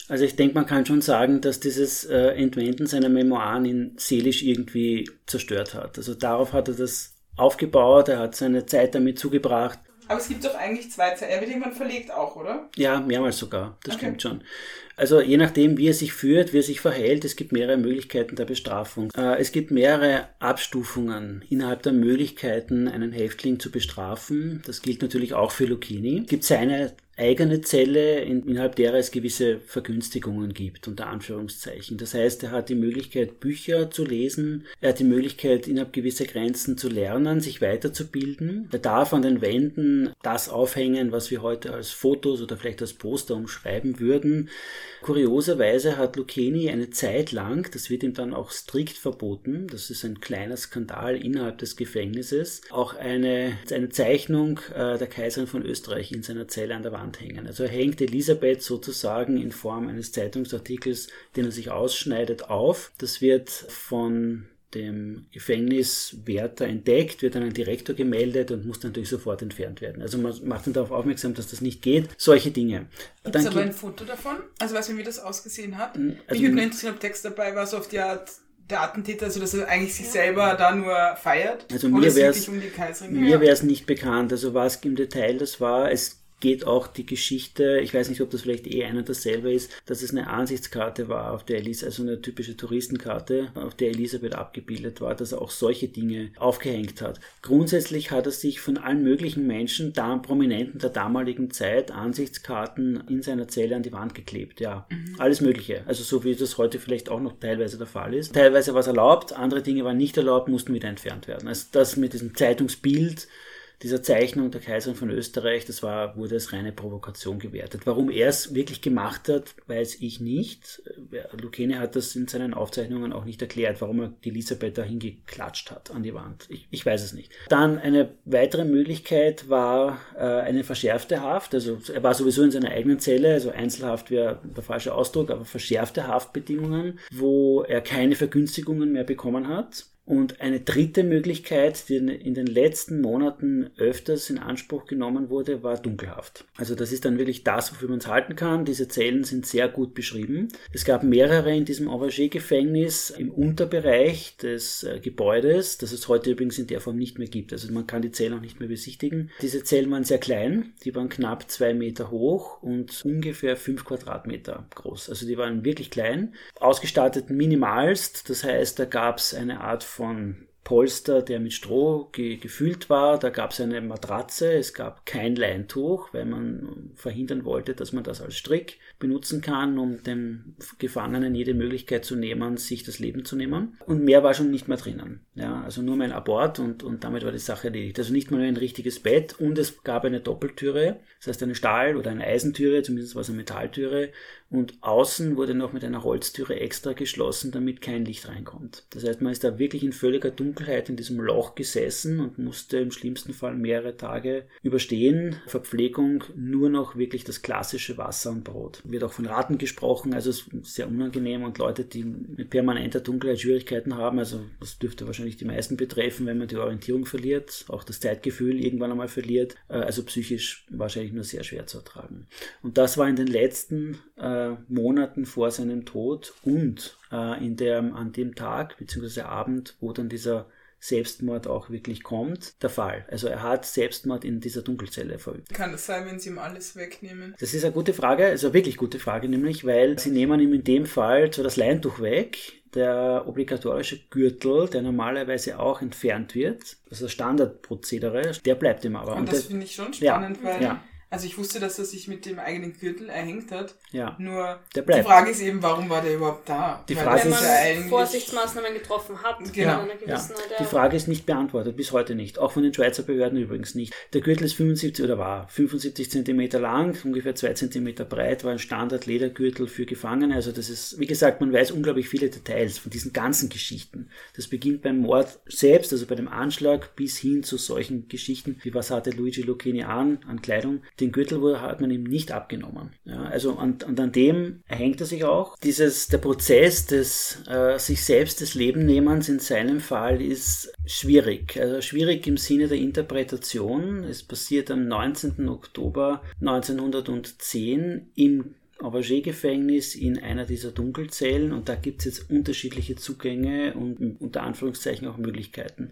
Also ich denke, man kann schon sagen, dass dieses äh, Entwenden seiner Memoiren ihn seelisch irgendwie zerstört hat. Also darauf hat er das aufgebaut, er hat seine Zeit damit zugebracht. Aber es gibt doch eigentlich zwei Zeiten. Er wird irgendwann verlegt auch, oder? Ja, mehrmals sogar. Das okay. stimmt schon. Also je nachdem, wie er sich führt, wie er sich verhält, es gibt mehrere Möglichkeiten der Bestrafung. Äh, es gibt mehrere Abstufungen innerhalb der Möglichkeiten, einen Häftling zu bestrafen. Das gilt natürlich auch für Lucchini. Es gibt seine eigene Zelle, innerhalb derer es gewisse Vergünstigungen gibt, unter Anführungszeichen. Das heißt, er hat die Möglichkeit, Bücher zu lesen, er hat die Möglichkeit, innerhalb gewisser Grenzen zu lernen, sich weiterzubilden. Er darf an den Wänden das aufhängen, was wir heute als Fotos oder vielleicht als Poster umschreiben würden. Kurioserweise hat Lucchini eine Zeit lang, das wird ihm dann auch strikt verboten, das ist ein kleiner Skandal innerhalb des Gefängnisses, auch eine, eine Zeichnung äh, der Kaiserin von Österreich in seiner Zelle an der Wand hängen. Also hängt Elisabeth sozusagen in Form eines Zeitungsartikels, den er sich ausschneidet, auf. Das wird von dem Gefängniswärter entdeckt, wird dann ein Direktor gemeldet und muss dann natürlich sofort entfernt werden. Also man macht dann darauf aufmerksam, dass das nicht geht. Solche Dinge. Gibt es aber ein Foto davon? Also weißt du, wie das ausgesehen hat? Also Mich würde nur interessieren, ob Text dabei war, so auf die Art der Attentäter, also dass er eigentlich sich selber da nur feiert. Also mir wäre es um mir wäre es nicht bekannt. Also was im Detail das war, es geht auch die Geschichte, ich weiß nicht, ob das vielleicht eh ein und dasselbe ist, dass es eine Ansichtskarte war, auf der Elisabeth, also eine typische Touristenkarte, auf der Elisabeth abgebildet war, dass er auch solche Dinge aufgehängt hat. Grundsätzlich hat er sich von allen möglichen Menschen, da Prominenten der damaligen Zeit, Ansichtskarten in seiner Zelle an die Wand geklebt. Ja, mhm. alles Mögliche. Also so wie das heute vielleicht auch noch teilweise der Fall ist. Teilweise war es erlaubt, andere Dinge waren nicht erlaubt, mussten wieder entfernt werden. Also das mit diesem Zeitungsbild, dieser Zeichnung der Kaiserin von Österreich, das war, wurde als reine Provokation gewertet. Warum er es wirklich gemacht hat, weiß ich nicht. Lucchini hat das in seinen Aufzeichnungen auch nicht erklärt, warum er die Elisabeth da hingeklatscht hat an die Wand. Ich, ich weiß es nicht. Dann eine weitere Möglichkeit war äh, eine verschärfte Haft. Also er war sowieso in seiner eigenen Zelle, also Einzelhaft wäre der falsche Ausdruck, aber verschärfte Haftbedingungen, wo er keine Vergünstigungen mehr bekommen hat und eine dritte Möglichkeit, die in den letzten Monaten öfters in Anspruch genommen wurde, war Dunkelhaft. Also das ist dann wirklich das, wofür man es halten kann. Diese Zellen sind sehr gut beschrieben. Es gab mehrere in diesem Auberger-Gefängnis im Unterbereich des äh, Gebäudes, das es heute übrigens in der Form nicht mehr gibt. Also man kann die Zellen auch nicht mehr besichtigen. Diese Zellen waren sehr klein, die waren knapp zwei Meter hoch und ungefähr fünf Quadratmeter groß. Also die waren wirklich klein, ausgestattet minimalst. Das heißt, da gab es eine Art von Polster, der mit Stroh ge gefüllt war. Da gab es eine Matratze, es gab kein Leintuch, weil man verhindern wollte, dass man das als Strick benutzen kann, um dem Gefangenen jede Möglichkeit zu nehmen, sich das Leben zu nehmen. Und mehr war schon nicht mehr drinnen. Ja, also nur mein Abort und, und damit war die Sache erledigt. Also nicht mal ein richtiges Bett und es gab eine Doppeltüre, das heißt eine Stahl- oder eine Eisentüre, zumindest war es eine Metalltüre und außen wurde noch mit einer Holztüre extra geschlossen, damit kein Licht reinkommt. Das heißt, man ist da wirklich in völliger Dunkelheit in diesem Loch gesessen und musste im schlimmsten Fall mehrere Tage überstehen. Verpflegung nur noch wirklich das klassische Wasser und Brot. Wird auch von Raten gesprochen, also sehr unangenehm und Leute, die mit permanenter Dunkelheit Schwierigkeiten haben, also das dürfte wahrscheinlich die meisten betreffen, wenn man die Orientierung verliert, auch das Zeitgefühl irgendwann einmal verliert, äh, also psychisch wahrscheinlich nur sehr schwer zu ertragen. Und das war in den letzten äh, Monaten vor seinem Tod und äh, in der, an dem Tag bzw. Abend, wo dann dieser Selbstmord auch wirklich kommt, der Fall. Also er hat Selbstmord in dieser Dunkelzelle verübt. Kann das sein, wenn sie ihm alles wegnehmen? Das ist eine gute Frage, also eine wirklich gute Frage, nämlich, weil sie nehmen ihm in dem Fall zwar das Leintuch weg, der obligatorische Gürtel, der normalerweise auch entfernt wird, also das Standardprozedere, der bleibt ihm aber. Und, Und das finde ich schon spannend, ja, weil ja. Also ich wusste, dass er sich mit dem eigenen Gürtel erhängt hat. Ja. Nur die Frage ist eben, warum war der überhaupt da? Die Frage Weil man ja Vorsichtsmaßnahmen getroffen hat. Genau. Ja. Die Frage ist nicht beantwortet, bis heute nicht. Auch von den Schweizer Behörden übrigens nicht. Der Gürtel ist 75 oder war 75 Zentimeter lang, ungefähr 2 Zentimeter breit, war ein Standard-Ledergürtel für Gefangene. Also das ist, wie gesagt, man weiß unglaublich viele Details von diesen ganzen Geschichten. Das beginnt beim Mord selbst, also bei dem Anschlag, bis hin zu solchen Geschichten, wie was hatte Luigi Lucchini an, an Kleidung den Gürtel hat man ihm nicht abgenommen. Ja, also und, und an dem hängt er sich auch. Dieses, der Prozess des äh, sich selbst des Lebennehmens in seinem Fall ist schwierig. Also schwierig im Sinne der Interpretation. Es passiert am 19. Oktober 1910 im Auberger-Gefängnis in einer dieser Dunkelzellen und da gibt es jetzt unterschiedliche Zugänge und unter Anführungszeichen auch Möglichkeiten.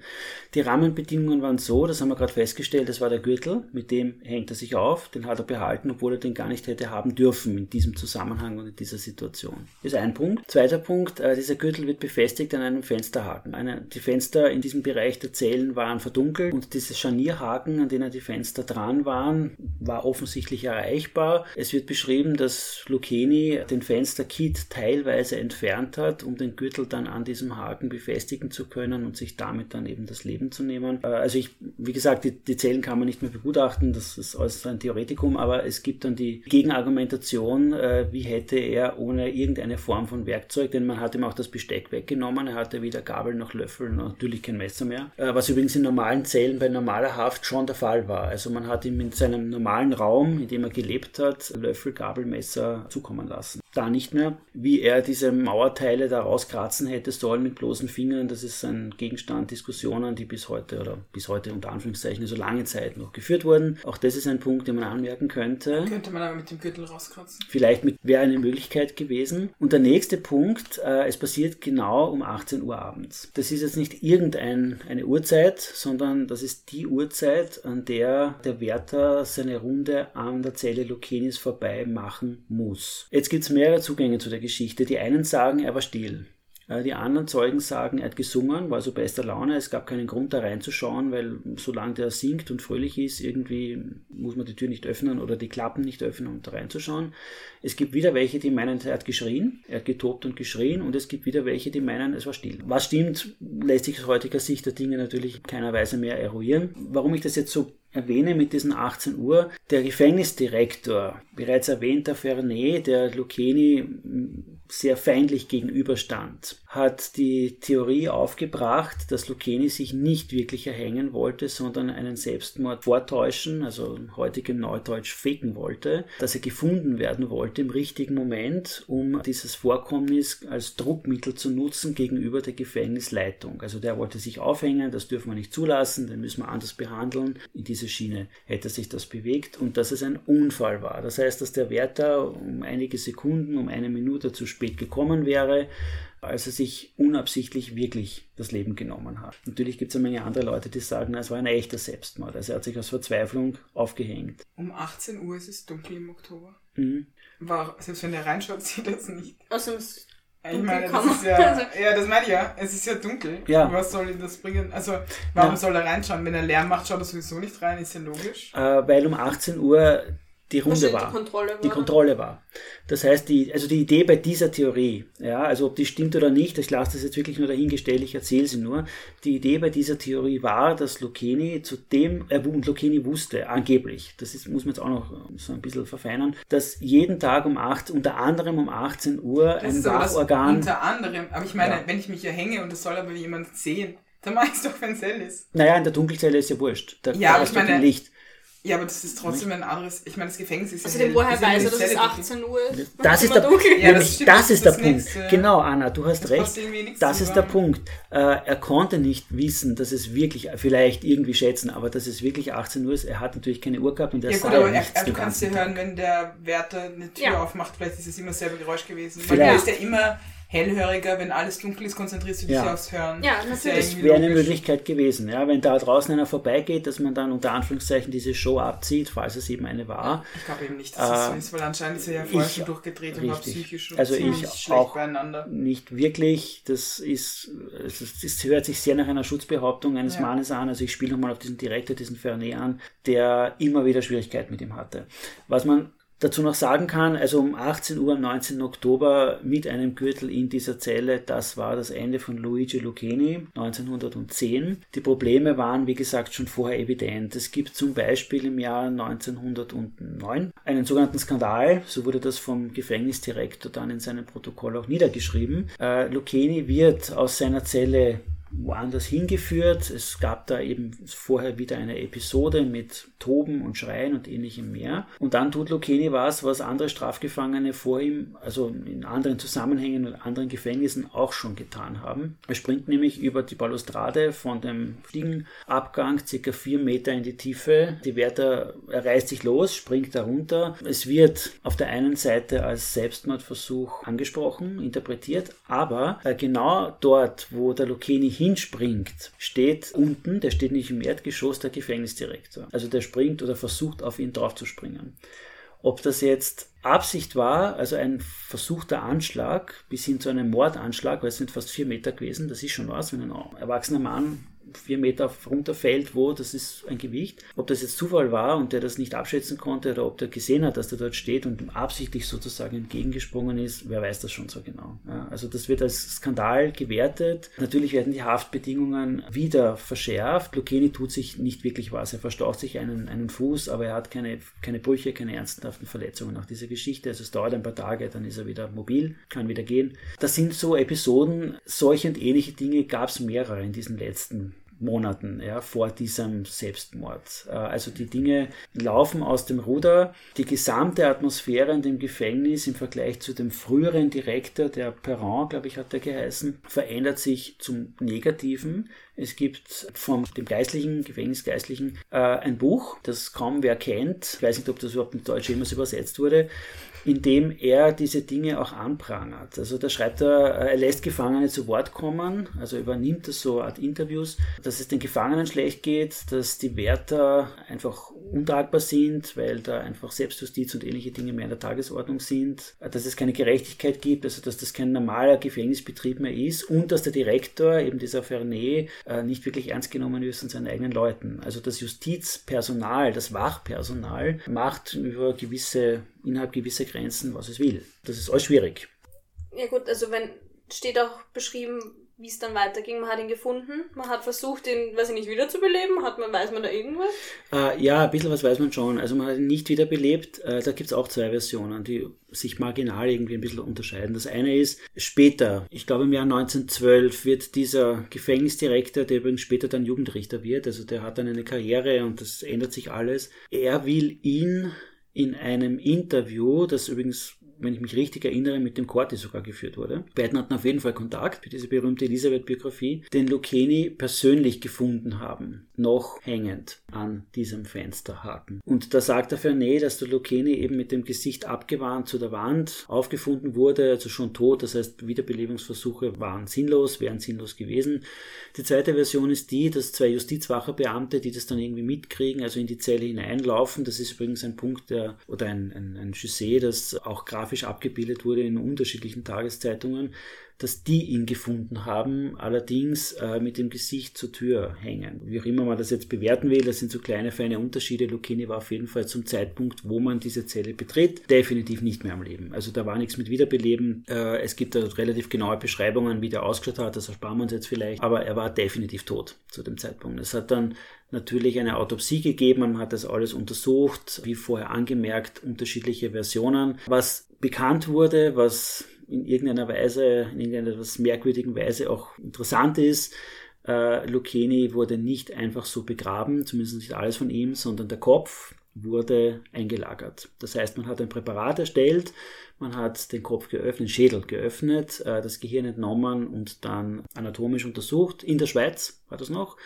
Die Rahmenbedingungen waren so, das haben wir gerade festgestellt, das war der Gürtel, mit dem hängt er sich auf, den hat er behalten, obwohl er den gar nicht hätte haben dürfen in diesem Zusammenhang und in dieser Situation. Das ist ein Punkt. Zweiter Punkt, äh, dieser Gürtel wird befestigt an einem Fensterhaken. Eine, die Fenster in diesem Bereich der Zellen waren verdunkelt und dieses Scharnierhaken, an denen die Fenster dran waren, war offensichtlich erreichbar. Es wird beschrieben, dass Lucchini den Fensterkit teilweise entfernt hat, um den Gürtel dann an diesem Haken befestigen zu können und sich damit dann eben das Leben zu nehmen. Äh, also ich, wie gesagt, die, die Zellen kann man nicht mehr begutachten, das ist alles ein Theoretikum, aber es gibt dann die Gegenargumentation, äh, wie hätte er ohne irgendeine Form von Werkzeug, denn man hat ihm auch das Besteck weggenommen, er hatte weder Gabel noch Löffel, natürlich kein Messer mehr, äh, was übrigens in normalen Zellen bei normaler Haft schon der Fall war. Also man hat ihm in seinem normalen Raum, in dem er gelebt hat, Löffel, Gabel, Messer zukommen lassen. da nicht mehr. Wie er diese Mauerteile da rauskratzen hätte sollen mit bloßen Fingern, das ist ein Gegenstand Diskussionen, die bis heute oder bis heute unter Anführungszeichen so lange Zeit noch geführt wurden. Auch das ist ein Punkt, den man anmerken könnte. Könnte man aber mit dem Gürtel rauskratzen. Vielleicht wäre eine Möglichkeit gewesen. Und der nächste Punkt, äh, es passiert genau um 18 Uhr abends. Das ist jetzt nicht irgendeine Uhrzeit, sondern das ist die Uhrzeit, an der der Wärter seine Runde an der Zelle Lukenis vorbei machen muss. Jetzt gibt es mehrere Zugänge zu der Geschichte. Die einen sagen, er war still. Äh, die anderen Zeugen sagen, er hat gesungen, war so bester Laune. Es gab keinen Grund da reinzuschauen, weil solange der singt und fröhlich ist, irgendwie muss man die Tür nicht öffnen oder die Klappen nicht öffnen, um da reinzuschauen. Es gibt wieder welche, die meinen, er hat geschrien, er hat getobt und geschrien und es gibt wieder welche, die meinen, es war still. Was stimmt, lässt sich aus heutiger Sicht der Dinge natürlich keiner Weise mehr eruieren. Warum ich das jetzt so erwähne mit diesen 18 Uhr, der Gefängnisdirektor, bereits erwähnter Fernet, der Lucchini sehr feindlich gegenüberstand, hat die Theorie aufgebracht, dass Lucchini sich nicht wirklich erhängen wollte, sondern einen Selbstmord vortäuschen, also heutigem Neudeutsch faken wollte, dass er gefunden werden wollte im richtigen Moment, um dieses Vorkommnis als Druckmittel zu nutzen gegenüber der Gefängnisleitung. Also der wollte sich aufhängen, das dürfen wir nicht zulassen, den müssen wir anders behandeln. In diese Schiene hätte sich das bewegt und dass es ein Unfall war. Das heißt, dass der Wärter um einige Sekunden, um eine Minute zu spät gekommen wäre, als er sich unabsichtlich wirklich das Leben genommen hat. Natürlich gibt es eine Menge andere Leute, die sagen, es war ein echter Selbstmord. Also er hat sich aus Verzweiflung aufgehängt. Um 18 Uhr ist es dunkel im Oktober. Mhm. War, selbst wenn er reinschaut, sieht er es nicht. Also ich meine, das ist ja, ja, das meine ich ja. Es ist ja dunkel. Ja. Was soll ihm das bringen? Also, warum ja. soll er reinschauen? Wenn er Lärm macht, schaut er sowieso nicht rein, ist ja logisch. Äh, weil um 18 Uhr die Runde war. Die Kontrolle war. Die Kontrolle war. Das heißt, die, also die Idee bei dieser Theorie, ja, also ob die stimmt oder nicht, ich lasse das jetzt wirklich nur dahingestellt, ich erzähle sie nur. Die Idee bei dieser Theorie war, dass Lucchini zu dem, äh, und Lucchini wusste, angeblich, das ist, muss man jetzt auch noch so ein bisschen verfeinern, dass jeden Tag um 8, unter anderem um 18 Uhr das ein Wachorgan. Unter anderem, aber ich meine, ja. wenn ich mich hier hänge und das soll aber jemand sehen, dann mach ich es doch, wenn es hell ist. Naja, in der Dunkelzelle ist ja wurscht. Da, ja, aber ich meine, Licht. Ja, aber das ist trotzdem ein anderes. Ich meine, das Gefängnis ist also ja. Also, woher weiß er, dass es 18 Uhr ist? Das ist der, ja, das, das ist der Punkt. Nächste. Genau, Anna, du hast das recht. Das ist der Punkt. Äh, er konnte nicht wissen, dass es wirklich, vielleicht irgendwie schätzen, aber dass es wirklich 18 Uhr ist. Er hat natürlich keine Uhr gehabt und er ja, sah gut, aber nichts er, Du kannst ja hören, wenn der Wärter eine Tür ja. aufmacht, vielleicht ist es immer selber Geräusch gewesen. Vielleicht. Weil du ist ja immer hellhöriger, wenn alles dunkel ist, konzentrierst du dich ja. aufs Hören. Ja, natürlich. Das wäre eine Möglichkeit gewesen, ja, wenn da draußen einer vorbeigeht, dass man dann unter Anführungszeichen diese Show abzieht, falls es eben eine war. Ich glaube eben nicht, dass es so ist, weil anscheinend ist er ja vorher schon durchgedreht richtig. und war psychisch also ich auch beieinander. Nicht wirklich, das ist, es, es hört sich sehr nach einer Schutzbehauptung eines ja. Mannes an, also ich spiele nochmal auf diesen Direktor, diesen Fernet an, der immer wieder Schwierigkeiten mit ihm hatte. Was man dazu noch sagen kann, also um 18 Uhr am 19. Oktober mit einem Gürtel in dieser Zelle, das war das Ende von Luigi Lucchini 1910. Die Probleme waren, wie gesagt, schon vorher evident. Es gibt zum Beispiel im Jahr 1909 einen sogenannten Skandal, so wurde das vom Gefängnisdirektor dann in seinem Protokoll auch niedergeschrieben. Äh, Lucchini wird aus seiner Zelle woanders hingeführt. Es gab da eben vorher wieder eine Episode mit Toben und Schreien und ähnlichem mehr. Und dann tut Lucchini was, was andere Strafgefangene vor ihm, also in anderen Zusammenhängen und anderen Gefängnissen auch schon getan haben. Er springt nämlich über die Balustrade von dem Fliegenabgang circa vier Meter in die Tiefe. Die Wärter, er reißt sich los, springt darunter. Es wird auf der einen Seite als Selbstmordversuch angesprochen, interpretiert, aber äh, genau dort, wo der Lucchini hinspringt, steht unten, der steht nicht im Erdgeschoss, der Gefängnisdirektor. Also der springt oder versucht auf ihn draufzuspringen. Ob das jetzt Absicht war, also ein versuchter Anschlag bis hin zu einem Mordanschlag, weil es sind fast vier Meter gewesen, das ist schon was, wenn ein erwachsener Mann vier Meter runterfällt, wo, das ist ein Gewicht. Ob das jetzt Zufall war und der das nicht abschätzen konnte oder ob der gesehen hat, dass der dort steht und absichtlich sozusagen entgegengesprungen ist, wer weiß das schon so genau. Ja, also das wird als Skandal gewertet. Natürlich werden die Haftbedingungen wieder verschärft. Lucchini tut sich nicht wirklich was. Er verstaucht sich einen, einen Fuß, aber er hat keine, keine Brüche, keine ernsthaften Verletzungen nach dieser Geschichte. Also es dauert ein paar Tage, dann ist er wieder mobil, kann wieder gehen. Das sind so Episoden, solche und ähnliche Dinge gab es mehrere in diesen letzten Monaten ja, vor diesem Selbstmord. Äh, also die Dinge laufen aus dem Ruder. Die gesamte Atmosphäre in dem Gefängnis im Vergleich zu dem früheren Direktor, der Perron, glaube ich, hat er geheißen, verändert sich zum Negativen. Es gibt von dem Geistlichen, Gefängnisgeistlichen, äh, ein Buch, das kaum wer kennt. Ich weiß nicht, ob das überhaupt in Deutsch jemals übersetzt wurde in dem er diese Dinge auch anprangert. Also da schreibt er, er lässt Gefangene zu Wort kommen, also übernimmt das so Art Interviews, dass es den Gefangenen schlecht geht, dass die Wärter einfach untragbar sind, weil da einfach Selbstjustiz und ähnliche Dinge mehr in der Tagesordnung sind, dass es keine Gerechtigkeit gibt, also dass das kein normaler Gefängnisbetrieb mehr ist und dass der Direktor, eben dieser Fernet, äh, nicht wirklich ernst genommen ist von seinen eigenen Leuten. Also das Justizpersonal, das Wachpersonal macht über gewisse innerhalb gewisser Grenzen, was es will. Das ist alles schwierig. Ja gut, also wenn steht auch beschrieben, wie es dann weiterging. Man hat ihn gefunden, man hat versucht, ihn, weiß ich nicht, wiederzubeleben. Hat man, weiß man da irgendwas? Äh, ja, ein bisschen was weiß man schon. Also man hat ihn nicht wiederbelebt. Äh, da gibt es auch zwei Versionen, die sich marginal irgendwie ein bisschen unterscheiden. Das eine ist, später, ich glaube im Jahr 1912, wird dieser Gefängnisdirektor, der übrigens später dann Jugendrichter wird, also der hat dann eine Karriere und das ändert sich alles. Er will ihn in einem Interview, das übrigens wenn ich mich richtig erinnere, mit dem Corti sogar geführt wurde. Beiden hatten auf jeden Fall Kontakt für diese berühmte Elisabeth-Biografie, den Lucchini persönlich gefunden haben, noch hängend an diesem Fensterhaken. Und da sagt der Fernet, dass der Lucchini eben mit dem Gesicht abgewandt zu der Wand aufgefunden wurde, also schon tot, das heißt Wiederbelebungsversuche waren sinnlos, wären sinnlos gewesen. Die zweite Version ist die, dass zwei Justizwacherbeamte, die das dann irgendwie mitkriegen, also in die Zelle hineinlaufen, das ist übrigens ein Punkt, der, oder ein, ein, ein José, das auch grafisch grafisch abgebildet wurde in unterschiedlichen Tageszeitungen, dass die ihn gefunden haben, allerdings äh, mit dem Gesicht zur Tür hängen. Wie auch immer man das jetzt bewerten will, das sind so kleine, feine Unterschiede. Lucchini war auf jeden Fall zum Zeitpunkt, wo man diese Zelle betritt, definitiv nicht mehr am Leben. Also da war nichts mit Wiederbeleben. Äh, es gibt da relativ genaue Beschreibungen, wie der ausgeschaut hat, das ersparen wir uns jetzt vielleicht, aber er war definitiv tot zu dem Zeitpunkt. Es hat dann natürlich eine Autopsie gegeben, man hat das alles untersucht, wie vorher angemerkt, unterschiedliche Versionen. Was bekannt wurde, was in irgendeiner Weise, in irgendeiner etwas merkwürdigen Weise auch interessant ist, äh, Lucchini wurde nicht einfach so begraben, zumindest nicht alles von ihm, sondern der Kopf wurde eingelagert. Das heißt, man hat ein Präparat erstellt, man hat den Kopf geöffnet, den Schädel geöffnet, äh, das Gehirn entnommen und dann anatomisch untersucht. In der Schweiz war das noch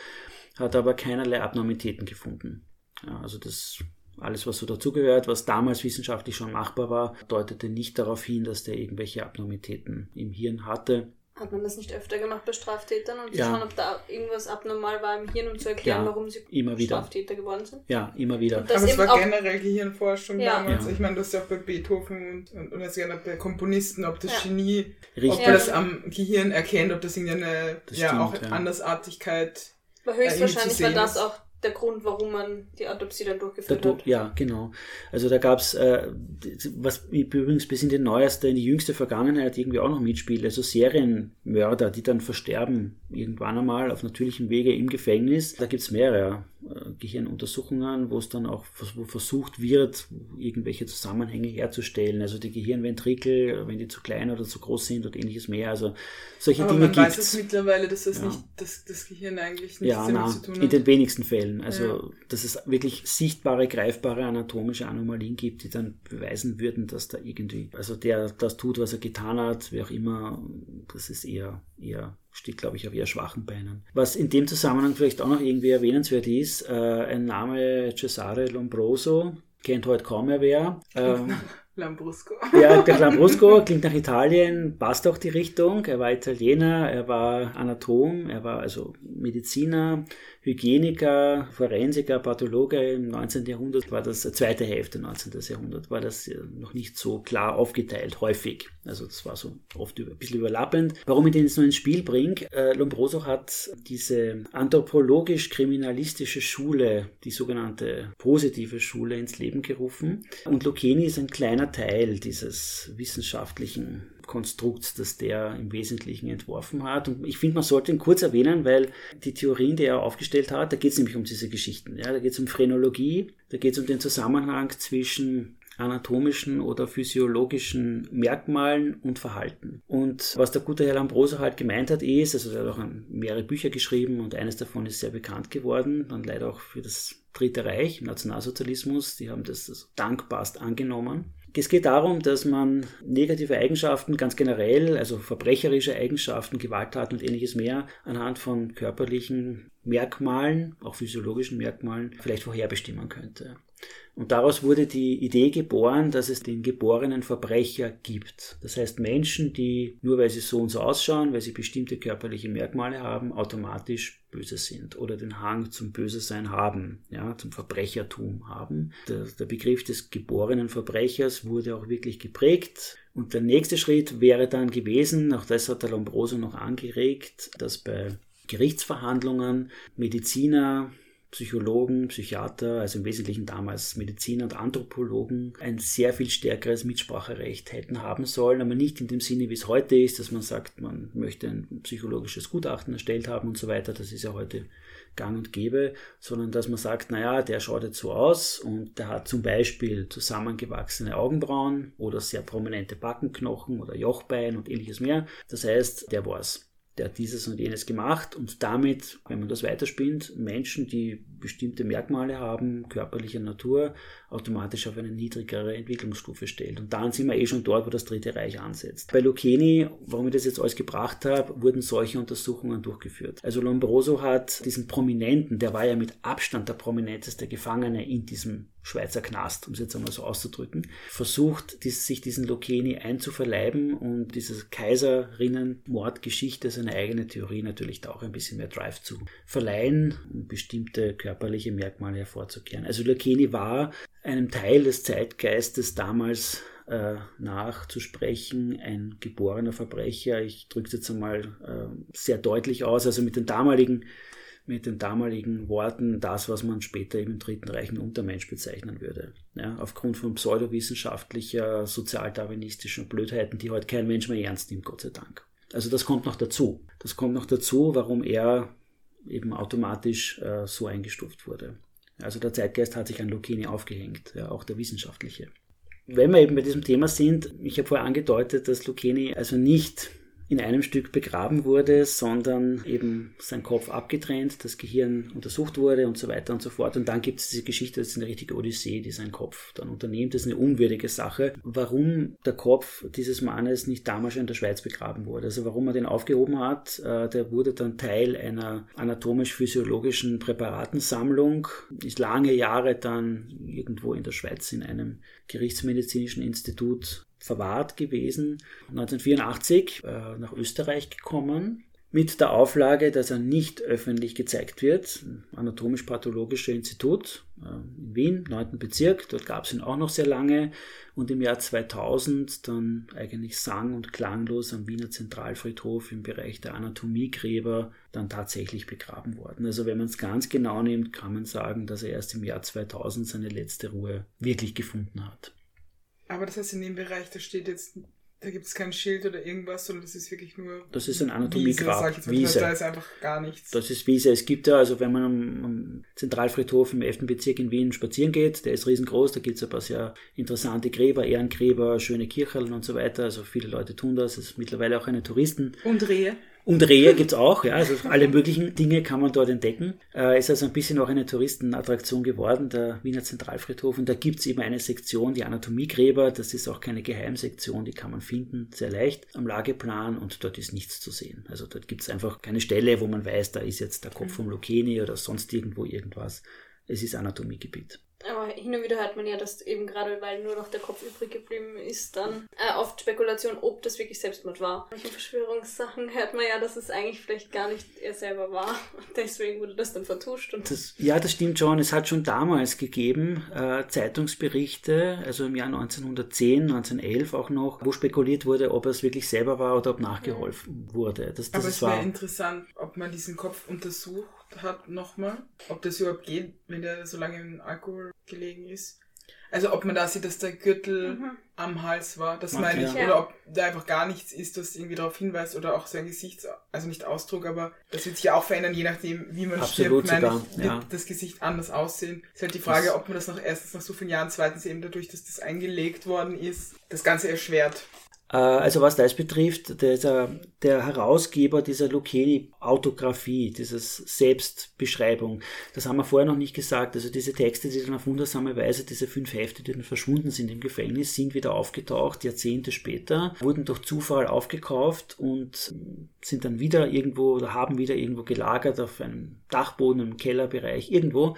hat aber keinerlei Abnormitäten gefunden. Ja, also das alles, was so dazugehört, was damals wissenschaftlich schon machbar war, deutete nicht darauf hin, dass der irgendwelche Abnormitäten im Hirn hatte. Hat man das nicht öfter gemacht bei Straftätern und zu ja. schauen, ob da irgendwas abnormal war im Hirn und zu erklären, ja, warum sie immer wieder. Straftäter geworden sind? Ja, immer wieder. Aber es war generell Gehirnforschung ja. damals. Ich meine, du hast ja auch bei Beethoven und, und, und jetzt gerne bei Komponisten, ob das Genie, Richtig. ob das am Gehirn erkennt, ob das irgendeine das ja, stimmt, auch Andersartigkeit aber höchstwahrscheinlich war das auch der Grund, warum man die Autopsie dann durchgeführt hat. Ja, genau. Also da gab es, äh, was übrigens bis in die neueste, in die jüngste Vergangenheit irgendwie auch noch mitspielt, also Serienmörder, die dann versterben irgendwann einmal auf natürlichem Wege im Gefängnis. Da gibt es mehrere Gehirnuntersuchungen, wo es dann auch wo versucht wird, irgendwelche Zusammenhänge herzustellen. Also die Gehirnventrikel, wenn die zu klein oder zu groß sind oder ähnliches mehr. Also solche Aber Dinge gibt es. Man weiß es mittlerweile, dass das, ja. nicht, dass das Gehirn eigentlich nichts ja, damit na, zu tun hat. In den wenigsten Fällen. Also ja. dass es wirklich sichtbare, greifbare anatomische Anomalien gibt, die dann beweisen würden, dass da irgendwie, also der das tut, was er getan hat, wie auch immer, das ist eher, eher steht, glaube ich, auf eher schwachen Beinen. Was in dem Zusammenhang vielleicht auch noch irgendwie erwähnenswert ist, äh, ein Name Cesare Lombroso, kennt heute kaum mehr wer. Ähm, Lambrusco. Ja, der Lambrusco klingt nach Italien, passt auch die Richtung. Er war Italiener, er war Anatom, er war also Mediziner, Hygieniker, Forensiker, Pathologe im 19. Jahrhundert war das, äh, zweite Hälfte 19. Jahrhundert, war das äh, noch nicht so klar aufgeteilt, häufig. Also das war so oft ein bisschen überlappend. Warum ich den jetzt noch ins Spiel bringe, äh, Lombroso hat diese anthropologisch-kriminalistische Schule, die sogenannte positive Schule, ins Leben gerufen. Und Lucchini ist ein kleiner Teil dieses wissenschaftlichen Konstrukts, das der im Wesentlichen entworfen hat. Und ich finde, man sollte ihn kurz erwähnen, weil die Theorien, die er aufgestellt hat, da geht es nämlich um diese Geschichten. Ja, da geht es um Phrenologie, da geht es um den Zusammenhang zwischen anatomischen oder physiologischen Merkmalen und Verhalten. Und was der gute Herr Lambroso halt gemeint hat, ist, also er hat auch mehrere Bücher geschrieben und eines davon ist sehr bekannt geworden, dann leider auch für das Dritte Reich, Nationalsozialismus, die haben das also dankbarst angenommen. Es geht darum, dass man negative Eigenschaften ganz generell, also verbrecherische Eigenschaften, Gewalttaten und ähnliches mehr, anhand von körperlichen Merkmalen, auch physiologischen Merkmalen, vielleicht vorherbestimmen könnte. Und daraus wurde die Idee geboren, dass es den geborenen Verbrecher gibt. Das heißt Menschen, die nur weil sie so und so ausschauen, weil sie bestimmte körperliche Merkmale haben, automatisch böse sind oder den Hang zum Bösesein haben, ja, zum Verbrechertum haben. Der, der Begriff des geborenen Verbrechers wurde auch wirklich geprägt. Und der nächste Schritt wäre dann gewesen, auch das hat der Lombroso noch angeregt, dass bei Gerichtsverhandlungen Mediziner Psychologen, Psychiater, also im Wesentlichen damals Mediziner und Anthropologen, ein sehr viel stärkeres Mitspracherecht hätten haben sollen, aber nicht in dem Sinne, wie es heute ist, dass man sagt, man möchte ein psychologisches Gutachten erstellt haben und so weiter. Das ist ja heute gang und gäbe, sondern dass man sagt, naja, der schaut jetzt so aus und der hat zum Beispiel zusammengewachsene Augenbrauen oder sehr prominente Backenknochen oder Jochbein und ähnliches mehr. Das heißt, der war's der hat dieses und jenes gemacht und damit, wenn man das weiterspinnt, Menschen, die bestimmte Merkmale haben, körperlicher Natur, automatisch auf eine niedrigere Entwicklungsstufe stellt. Und dann sind wir eh schon dort, wo das Dritte Reich ansetzt. Bei Lucchini, warum ich das jetzt alles gebracht habe, wurden solche Untersuchungen durchgeführt. Also Lombroso hat diesen Prominenten, der war ja mit Abstand der prominenteste Gefangene in diesem Schweizer Knast, um es jetzt einmal so auszudrücken, versucht, dies, sich diesen Lucchini einzuverleiben und diese Kaiserinnen-Mordgeschichte, seine eigene Theorie natürlich da auch ein bisschen mehr Drive zu verleihen, um bestimmte körperliche Merkmale hervorzukehren. Also Lucchini war einem Teil des Zeitgeistes damals äh, nachzusprechen, ein geborener Verbrecher. Ich drücke es jetzt einmal äh, sehr deutlich aus, also mit den damaligen mit den damaligen Worten das, was man später im Dritten Reich einen Untermensch bezeichnen würde. Ja, aufgrund von pseudowissenschaftlicher, sozialdarwinistischen Blödheiten, die heute kein Mensch mehr ernst nimmt, Gott sei Dank. Also das kommt noch dazu. Das kommt noch dazu, warum er eben automatisch äh, so eingestuft wurde. Also der Zeitgeist hat sich an Lucchini aufgehängt, ja, auch der wissenschaftliche. Wenn wir eben bei diesem Thema sind, ich habe vorher angedeutet, dass Lucchini also nicht in einem Stück begraben wurde, sondern eben sein Kopf abgetrennt, das Gehirn untersucht wurde und so weiter und so fort. Und dann gibt es diese Geschichte, das ist eine richtige Odyssee, die sein Kopf dann unternimmt. Das ist eine unwürdige Sache, warum der Kopf dieses Mannes nicht damals schon in der Schweiz begraben wurde. Also warum er den aufgehoben hat, äh, der wurde dann Teil einer anatomisch-physiologischen Präparatensammlung, ist lange Jahre dann irgendwo in der Schweiz in einem gerichtsmedizinischen Institut verwahrt gewesen. 1984 äh, nach Österreich gekommen mit der Auflage, dass er nicht öffentlich gezeigt wird. Anatomisch-Pathologische Institut äh, in Wien, 9. Bezirk, dort gab es ihn auch noch sehr lange und im Jahr 2000 dann eigentlich sang- und klanglos am Wiener Zentralfriedhof im Bereich der Anatomiegräber dann tatsächlich begraben worden. Also wenn man es ganz genau nimmt, kann man sagen, dass er erst im Jahr 2000 seine letzte Ruhe wirklich gefunden hat. Aber das heißt, in dem Bereich, da steht jetzt, da gibt es kein Schild oder irgendwas, sondern das ist wirklich nur. Das ist ein Anatomiegrab. Wiese, Wiese. Da ist einfach gar nichts. Das ist Wiese. Es gibt ja, also wenn man am, am Zentralfriedhof im 11. Bezirk in Wien spazieren geht, der ist riesengroß, da gibt es ein paar sehr interessante Gräber, Ehrengräber, schöne Kirchen und so weiter. Also viele Leute tun das. Es ist mittlerweile auch eine Touristen. Und Rehe. Und Rehe gibt's auch, ja, also alle möglichen Dinge kann man dort entdecken. Äh, ist also ein bisschen auch eine Touristenattraktion geworden, der Wiener Zentralfriedhof. Und da gibt's eben eine Sektion, die Anatomiegräber. Das ist auch keine Geheimsektion, die kann man finden, sehr leicht am Lageplan und dort ist nichts zu sehen. Also dort gibt's einfach keine Stelle, wo man weiß, da ist jetzt der Kopf vom Lucchini oder sonst irgendwo irgendwas. Es ist Anatomiegebiet. Aber hin und wieder hört man ja, dass eben gerade, weil nur noch der Kopf übrig geblieben ist, dann äh, oft Spekulation, ob das wirklich Selbstmord war. In Verschwörungssachen hört man ja, dass es eigentlich vielleicht gar nicht er selber war. Und deswegen wurde das dann vertuscht. Und das, ja, das stimmt schon. Es hat schon damals gegeben äh, Zeitungsberichte, also im Jahr 1910, 1911 auch noch, wo spekuliert wurde, ob es wirklich selber war oder ob nachgeholfen mhm. wurde. Das, das Aber es wäre interessant, ob man diesen Kopf untersucht hat nochmal, ob das überhaupt geht, wenn der so lange im Alkohol gelegen ist. Also ob man da sieht, dass der Gürtel mhm. am Hals war. Das Macht, meine ich. ja. Oder ob da einfach gar nichts ist, das irgendwie darauf hinweist oder auch sein Gesichts, also nicht Ausdruck, aber das wird sich ja auch verändern, je nachdem, wie man Absolut stirbt, meine ich, wird ja. das Gesicht anders aussehen. Ist halt die Frage, Das- ob man das noch erstens nach so vielen Jahren, zweitens eben dadurch, dass das eingelegt worden ist, das Ganze erschwert. Äh, Also was das betrifft, der, der Herausgeber dieser Lucchini-Autographie, dieses Selbstbeschreibung, das haben wir vorher noch nicht gesagt. Also diese Texte, die dann auf wundersame Weise, diese fünf Hefte, die dann verschwunden sind im Gefängnis, sind wieder aufgetaucht, Jahrzehnte später, wurden durch Zufall aufgekauft und sind dann wieder irgendwo oder haben wieder irgendwo gelagert auf einem Dachboden, im Kellerbereich, irgendwo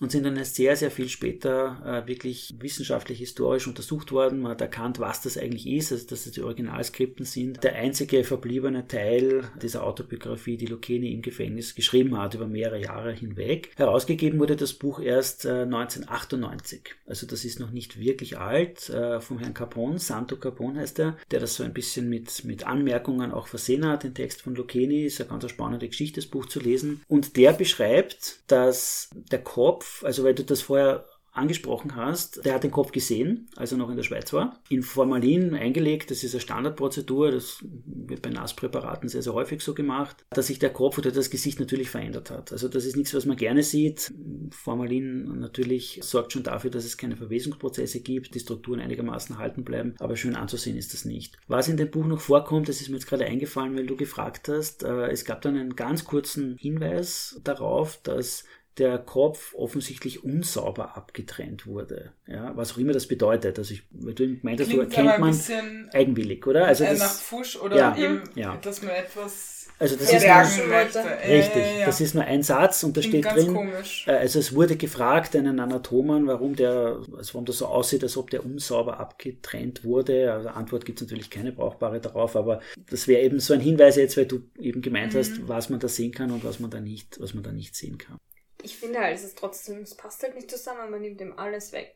und sind dann erst sehr, sehr viel später äh, wirklich wissenschaftlich, historisch untersucht worden. Man hat erkannt, was das eigentlich ist, also dass es die Originalskripten sind. Der einzige verbliebene Teil dieser Autobiografie, die Lucchini im Gefängnis geschrieben hat, über mehrere Jahre hinweg. Herausgegeben wurde das Buch erst äh, 1998. Also das ist noch nicht wirklich alt, äh, vom Herrn Capone, Santo Capone heißt er, der das so ein bisschen mit, mit Anmerkungen auch versehen hat, den Text von Lucchini, ist eine ganz spannende Geschichte, das Buch zu lesen. Und der beschreibt, dass der Kopf, also weil du das vorher angesprochen hast, der hat den Kopf gesehen, als er noch in der Schweiz war, in Formalin eingelegt, das ist eine Standardprozedur, das wird bei Nasspräparaten sehr, sehr häufig so gemacht, dass sich der Kopf oder das Gesicht natürlich verändert hat. Also das ist nichts, was man gerne sieht. Formalin natürlich sorgt schon dafür, dass es keine Verwesungsprozesse gibt, die Strukturen einigermaßen halten bleiben, aber schön anzusehen ist das nicht. Was in dem Buch noch vorkommt, das ist mir jetzt gerade eingefallen, weil du gefragt hast, äh, es gab dann einen ganz kurzen Hinweis darauf, dass der Kopf offensichtlich unsauber abgetrennt wurde. Ja, was auch immer das bedeutet. Also ich, du du Klingt aber erkennt man eigenwillig, oder? Also äh, nach das, Fusch oder Ja. eben, Ja. dass man etwas also das ist nur- möchte. richtig. Ja, ja. Das ist nur ein Satz und da Klingt steht drin. komisch. Äh, Also es wurde gefragt, einen Anatomen, warum der, also warum das so aussieht, als ob der unsauber abgetrennt wurde. Also Antwort gibt es natürlich keine brauchbare darauf, aber das wäre eben so ein Hinweis jetzt, weil du eben gemeint Mhm. hast, was man da sehen kann und was man da nicht, was man da nicht sehen kann. Ich finde halt, es ist trotzdem, es passt halt nicht zusammen, man nimmt ihm alles weg.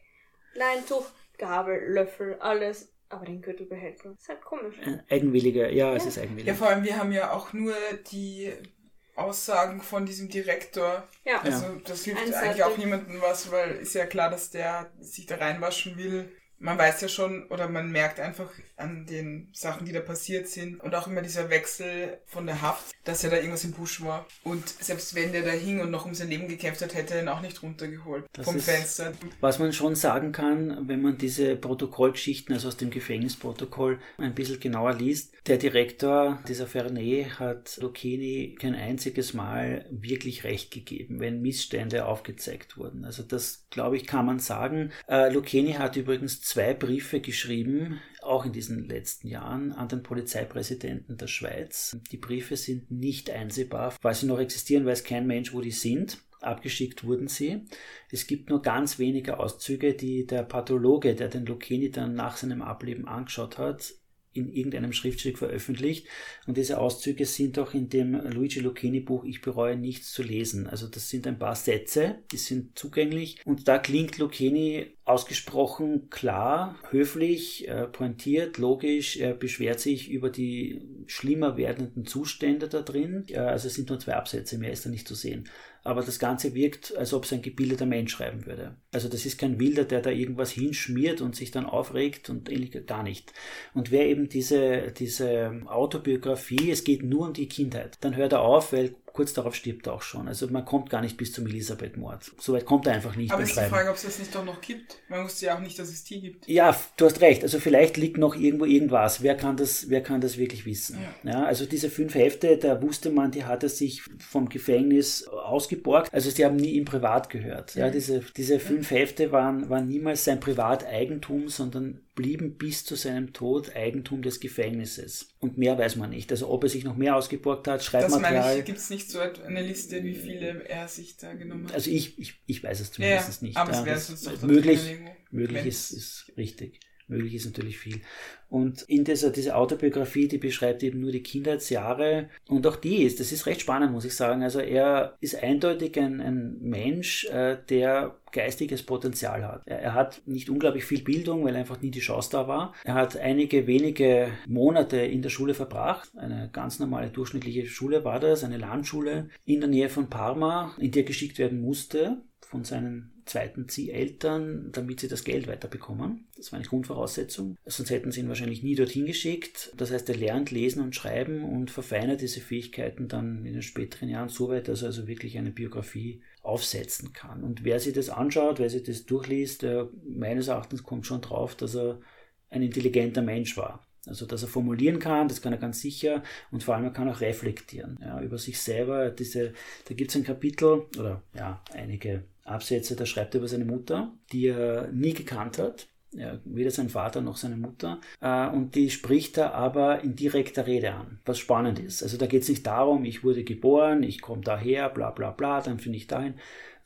Leintuch, Gabel, Löffel, alles, aber den Gürtel behält man. Ist halt komisch. Ein eigenwilliger, ja, es Ja. ist eigenwillig. Ja, vor allem, wir haben ja auch nur die Aussagen von diesem Direktor. Ja. Also das hilft Einseitig. eigentlich auch niemandem was, weil ist ja klar, dass der sich da reinwaschen will. Man weiß ja schon oder man merkt einfach an den Sachen, die da passiert sind und auch immer dieser Wechsel von der Haft, dass ja da irgendwas im Busch war. Und selbst wenn der da hing und noch um sein Leben gekämpft hat, hätte er ihn auch nicht runtergeholt Das vom ist- Fenster. Was man schon sagen kann, wenn man diese Protokollgeschichten, also aus dem Gefängnisprotokoll, ein bisschen genauer liest, der Direktor dieser Fernet hat Lucchini kein einziges Mal wirklich recht gegeben, wenn Missstände aufgezeigt wurden. Also das, glaube ich, kann man sagen. Äh, Lucchini hat übrigens zwei Briefe geschrieben, auch in diesen letzten Jahren, an den Polizeipräsidenten der Schweiz. Die Briefe sind nicht einsehbar, weil sie noch existieren, weiß kein Mensch, wo die sind. Abgeschickt wurden sie. Es gibt nur ganz wenige Auszüge, die der Pathologe, der den Lucchini dann nach seinem Ableben angeschaut hat, in irgendeinem Schriftstück veröffentlicht. Und diese Auszüge sind auch in dem Luigi Lucchini Buch Ich bereue nichts zu lesen. Also das sind ein paar Sätze, die sind zugänglich. Und da klingt Lucchini ausgesprochen klar, höflich, äh, pointiert, logisch. Er beschwert sich über die schlimmer werdenden Zustände da drin. Also es sind nur zwei Absätze, mehr ist da nicht zu sehen. Aber das Ganze wirkt, als ob es ein gebildeter Mensch schreiben würde. Also das ist kein Wilder, der da irgendwas hinschmiert und sich dann aufregt und ähnlich gar nicht. Und wer eben diese, diese Autobiografie, es geht nur um die Kindheit, dann hört er auf, weil kurz darauf stirbt er auch schon. Also man kommt gar nicht bis zum Elisabeth-Mord. Soweit kommt er einfach nicht Aber ist die. Frage, ob es das nicht doch noch gibt. Man wusste ja auch nicht, dass es die gibt. Ja, du hast recht. Also vielleicht liegt noch irgendwo irgendwas. Wer kann das, wer kann das wirklich wissen? Ja. also diese fünf Hefte, da wusste man, die hat er sich vom Gefängnis ausgeborgt. Also sie haben nie im Privat gehört. Ja, diese, diese fünf Hefte waren, waren niemals sein Privateigentum, sondern blieben bis zu seinem Tod Eigentum des Gefängnisses. Und mehr weiß man nicht. Also ob er sich noch mehr ausgeborgt hat, Das Schreibmaterial. ich, gibt es nicht so eine Liste, wie viele er sich da genommen hat. Also ich, ich, ich weiß es ja, zumindest nicht. aber es ja, wäre das- sonst doch möglich, möglich ist, ist richtig. Möglich ist natürlich viel. Und in dieser, dieser Autobiografie, die beschreibt eben nur die Kindheitsjahre. Und auch die ist, das ist recht spannend, muss ich sagen. Also er ist eindeutig ein, ein Mensch, äh, der geistiges Potenzial hat. Er, er hat nicht unglaublich viel Bildung, weil einfach nie die Chance da war. Er hat einige wenige Monate in der Schule verbracht. Eine ganz normale durchschnittliche Schule war das, eine Landschule in der Nähe von Parma, in die er geschickt werden musste von seinen zweiten Zieheltern, damit sie das Geld weiterbekommen. Das war eine Grundvoraussetzung. Sonst hätten sie ihn wahrscheinlich nie dorthin geschickt. Das heißt, er lernt lesen und schreiben und verfeinert diese Fähigkeiten dann in den späteren Jahren so weit, dass er also wirklich eine Biografie aufsetzen kann. Und wer sich das anschaut, wer sich das durchliest, meines Erachtens kommt schon drauf, dass er ein intelligenter Mensch war. Also, dass er formulieren kann, das kann er ganz sicher und vor allem er kann auch reflektieren ja, über sich selber. Diese, da gibt es ein Kapitel oder ja, einige Absätze, da schreibt er über seine Mutter, die er nie gekannt hat. Ja, weder sein Vater noch seine Mutter. Äh, und die spricht er aber in direkter Rede an, was spannend ist. Also da geht es nicht darum, ich wurde geboren, ich komme daher, bla bla bla, dann finde ich dahin,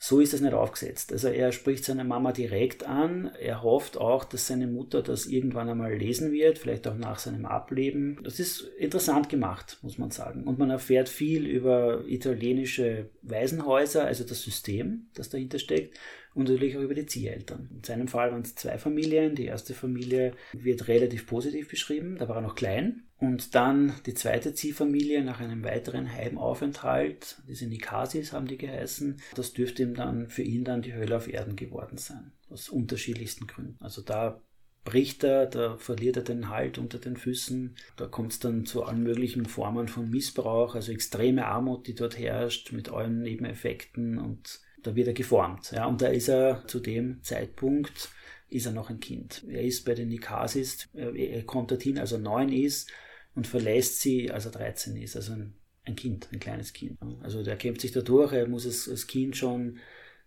so ist es nicht aufgesetzt. Also er spricht seine Mama direkt an. Er hofft auch, dass seine Mutter das irgendwann einmal lesen wird, vielleicht auch nach seinem Ableben. Das ist interessant gemacht, muss man sagen. Und man erfährt viel über italienische Waisenhäuser, also das System, das dahinter steckt und natürlich auch über die Zieheltern. In seinem Fall waren es zwei Familien. Die erste Familie wird relativ positiv beschrieben, da war er noch klein. Und dann die zweite Ziehfamilie nach einem weiteren Heimaufenthalt, diese Nikasis haben die geheißen, das dürfte ihm dann für ihn dann die Hölle auf Erden geworden sein. Aus unterschiedlichsten Gründen. Also da bricht er, da verliert er den Halt unter den Füßen. Da kommt es dann zu allen möglichen Formen von Missbrauch, also extreme Armut, die dort herrscht, mit allen Nebeneffekten und da wird er geformt. Ja, und da ist er zu dem Zeitpunkt, ist er noch ein Kind. Er ist bei den Nikasis, er kommt dorthin, als er neun ist und verlässt sie, als er 13 ist. Also ein, ein Kind, ein kleines Kind. Also der kämpft sich da durch, er muss es als Kind schon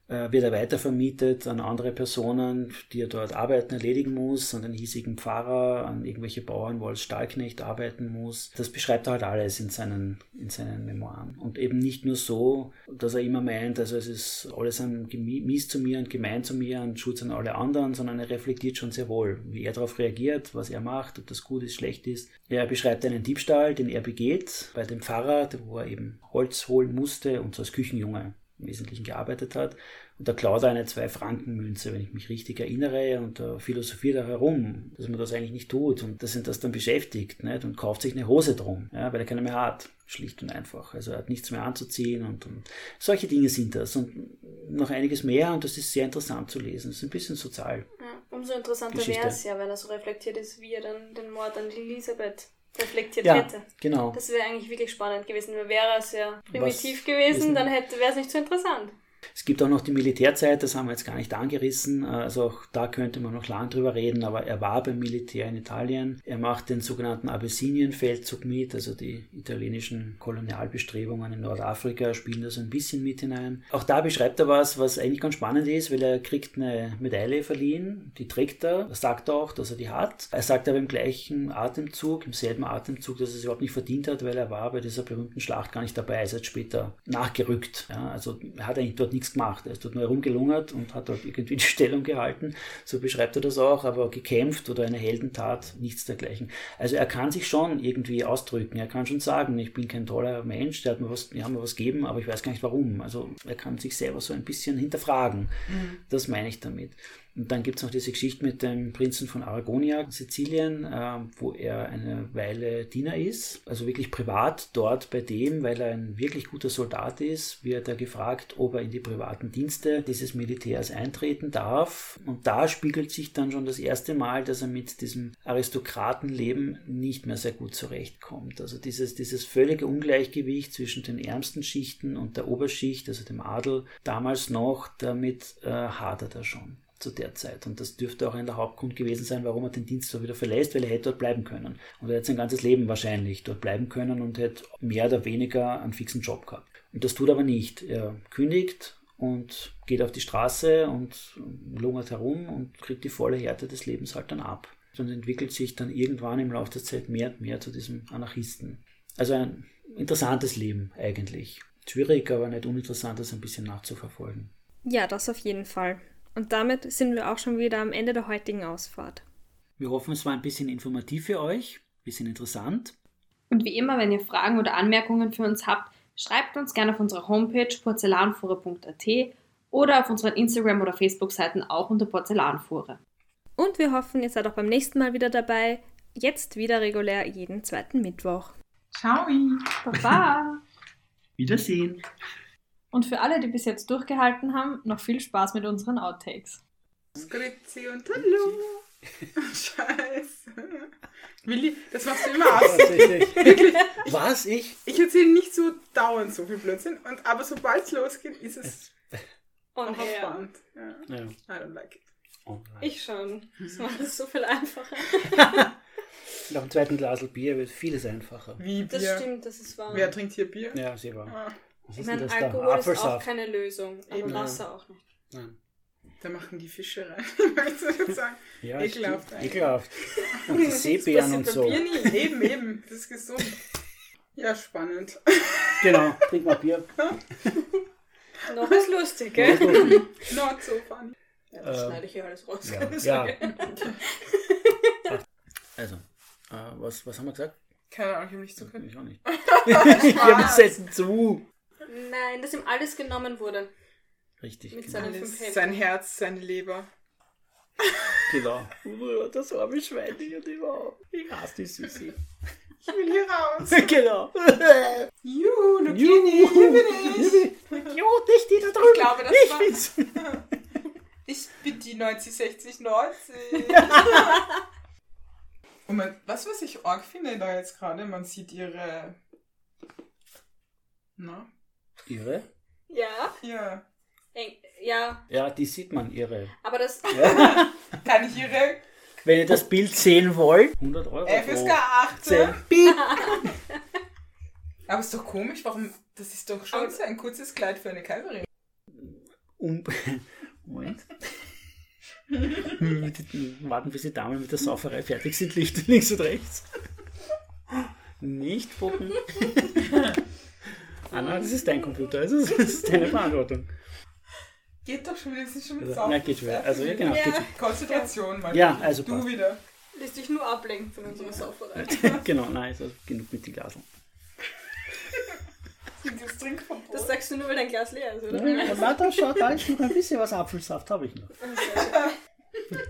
wird er weitervermietet an andere Personen, die er dort arbeiten, erledigen muss, an den hiesigen Pfarrer, an irgendwelche Bauern, wo er als Stahlknecht arbeiten muss. Das beschreibt er halt alles in seinen, in seinen Memoiren. Und eben nicht nur so, dass er immer meint, also es ist alles ein mies zu mir und gemein zu mir und schuld an alle anderen, sondern er reflektiert schon sehr wohl, wie er darauf reagiert, was er macht, ob das gut ist, schlecht ist. Er beschreibt einen Diebstahl, den er begeht bei dem Pfarrer, wo er eben Holz holen musste und so als Küchenjunge im Wesentlichen gearbeitet hat. Und da klaut er eine Zwei-Franken-Münze, wenn ich mich richtig erinnere, und da philosophiert er herum, dass man das eigentlich nicht tut und dass ihn das dann beschäftigt nicht? und kauft sich eine Hose drum, ja, weil er keine mehr hat. Schlicht und einfach. Also er hat nichts mehr anzuziehen und, und solche Dinge sind das. Und noch einiges mehr und das ist sehr interessant zu lesen. Es ist ein bisschen sozial. Ja, umso interessanter wäre es ja, wenn er so reflektiert ist, wie er dann den Mord an Elisabeth reflektiert ja, hätte. Genau. Das wäre eigentlich wirklich spannend gewesen. Wäre es ja primitiv Was gewesen, dann wäre es nicht so interessant. Es gibt auch noch die Militärzeit, das haben wir jetzt gar nicht angerissen. Also auch da könnte man noch lang drüber reden, aber er war beim Militär in Italien. Er macht den sogenannten Abessinien-Feldzug mit, also die italienischen Kolonialbestrebungen in Nordafrika spielen da so ein bisschen mit hinein. Auch da beschreibt er was, was eigentlich ganz spannend ist, weil er kriegt eine Medaille verliehen, die trägt er, er sagt auch, dass er die hat. Er sagt aber im gleichen Atemzug, im selben Atemzug, dass er es überhaupt nicht verdient hat, weil er war bei dieser berühmten Schlacht gar nicht dabei, er ist jetzt später nachgerückt. Ja, also er hat eigentlich dort nichts gemacht. Er ist dort nur herumgelungert und hat dort irgendwie die Stellung gehalten. So beschreibt er das auch, aber gekämpft oder eine Heldentat, nichts dergleichen. Also er kann sich schon irgendwie ausdrücken. Er kann schon sagen, ich bin kein toller Mensch, der hat mir was, die haben mir was gegeben, aber ich weiß gar nicht warum. Also er kann sich selber so ein bisschen hinterfragen. Mhm. Das meine ich damit. Und dann gibt es noch diese Geschichte mit dem Prinzen von Aragonia, Sizilien, äh, wo er eine Weile Diener ist, also wirklich privat dort bei dem, weil er ein wirklich guter Soldat ist, wird er gefragt, ob er in die privaten Dienste dieses Militärs eintreten darf. Und da spiegelt sich dann schon das erste Mal, dass er mit diesem Aristokratenleben nicht mehr sehr gut zurechtkommt. Also dieses, dieses völlige Ungleichgewicht zwischen den ärmsten Schichten und der Oberschicht, also dem Adel, damals noch, damit äh, hadert er schon zu der Zeit. Und das dürfte auch ein der Hauptgrund gewesen sein, warum er den Dienst so wieder verlässt, weil er hätte dort bleiben können. Und er hätte sein ganzes Leben wahrscheinlich dort bleiben können und hätte mehr oder weniger einen fixen Job gehabt. Und das tut er aber nicht. Er kündigt und geht auf die Straße und lungert herum und kriegt die volle Härte des Lebens halt dann ab. Und entwickelt sich dann irgendwann im Laufe der Zeit mehr und mehr zu diesem Anarchisten. Also ein interessantes Leben eigentlich. Schwierig, aber nicht uninteressant, das ein bisschen nachzuverfolgen. Ja, das auf jeden Fall. Und damit sind wir auch schon wieder am Ende der heutigen Ausfahrt. Wir hoffen, es war ein bisschen informativ für euch, ein bisschen interessant. Und wie immer, wenn ihr Fragen oder Anmerkungen für uns habt, schreibt uns gerne auf unserer Homepage porzellanfuhre.at oder auf unseren Instagram- oder Facebook-Seiten auch unter Porzellanfuhre. Und wir hoffen, ihr seid auch beim nächsten Mal wieder dabei. Jetzt wieder regulär jeden zweiten Mittwoch. Ciao. Baba. Wiedersehen. Und für alle, die bis jetzt durchgehalten haben, noch viel Spaß mit unseren Outtakes. Grüezi und Hallo. Scheiße. Willi, das machst du immer absichtlich. Tatsächlich. Was? Ich? Ich erzähle nicht so dauernd so viel Blödsinn, und, aber sobald es losgeht, ist es her. Band. Ja. Ja. I don't like it. Oh. Ich schon. Das macht es so viel einfacher. Nach dem zweiten Glas Bier wird vieles einfacher. Wie Das Bier. stimmt, das ist wahr. Wer trinkt hier Bier? Ja, sie war. Ah, Was ich meine, das da? Alkohol ist auch Apfelsaft. keine Lösung, aber Eben. Wasser auch nicht. Nein. da machen die Fische rein. Du sagen? Ja, Ekelhaft stimmt. eigentlich. Ekelhaft. Und die Seebären und so. Bier nie. Eben, eben. Das ist gesund. Ja, spannend. Genau, trink mal Bier. Noch ist lustig, gell? Not so funny. Ja, das Äh, schneide ich hier alles raus. Ja. ja. Also, äh, was, was haben wir gesagt? Keine Ahnung, ich habe nicht so können. Ich auch nicht. Wir setzen zu. Nein, dass ihm alles genommen wurde. Richtig. Mit genau. seinen fünf Händen. sein Herz, seine Leber. genau. Das arme Schwein und überhaupt. Ich hasse die Süßi. Ich will hier raus. genau. Juhu, Lucini, hier bin ich. Jo, nicht die da drüben. Ich glaube, das ich war- bin's. Ich bin die 90, 60, 90. Und man, was, was ich arg finde da jetzt gerade, man sieht ihre. Na? Ihre? Ja, eng, ja, Ja, die sieht man, ihre. aber das. Kann ich ihre Wenn ihr das Bild sehen wollt, 100 Euro. FSK pro 18? Zehn. Piep. Aber ist doch komisch, warum. Das ist doch schon so ein kurzes Kleid für eine Kaiserin. Um, Moment. Warten, bis die Damen mit der Sauferei fertig sind. Links und rechts. Nicht gucken. Anna, das ist dein Computer. Das ist, das ist deine Verantwortung. Geht doch schon wieder, das ist schon mit Also, na, geht schon wieder. Also, ja, genau. Ja. Geht schon. Konzentration, mal. Ja, also Du passt. wieder. Lässt dich nur ablenken von unserer Sauferei. genau, nein, ist also genug mit den Glaseln. Das? Das sagst du nur, weil dein Glas leer ist, oder? Na, da schaut da ist noch ein bisschen was Apfelsaft, habe ich noch.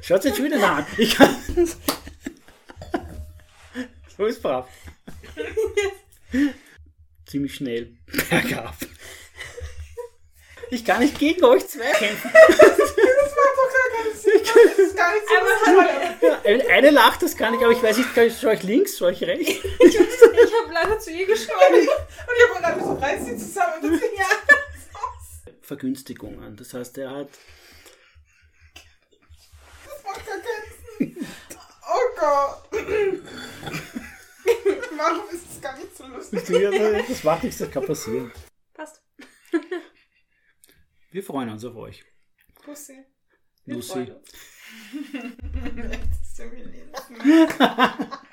Schaut jetzt schon wieder nah an. Ich kann. so ist brav. Ziemlich schnell bergab. Ich kann nicht gegen euch zwei kämpfen. Das macht doch gar keinen Sinn. Das ist gar nicht so eine- lacht, das kann ich, aber ich weiß nicht, kann ich- soll ich links, soll ich rechts? Ich habe leider zu ihr geschaut. Und ich habe gerade so reiß sie zusammen und dann ja. Vergünstigungen. Das heißt, er hat. Das macht gar keinen Sinn. Oh Gott. Warum ist das gar nicht so lustig? Das macht nichts, das kann passieren. Passt. Wir freuen uns auf euch. Pussy. Lucy. freuen uns. Das ist irgendwie Lebensmittel.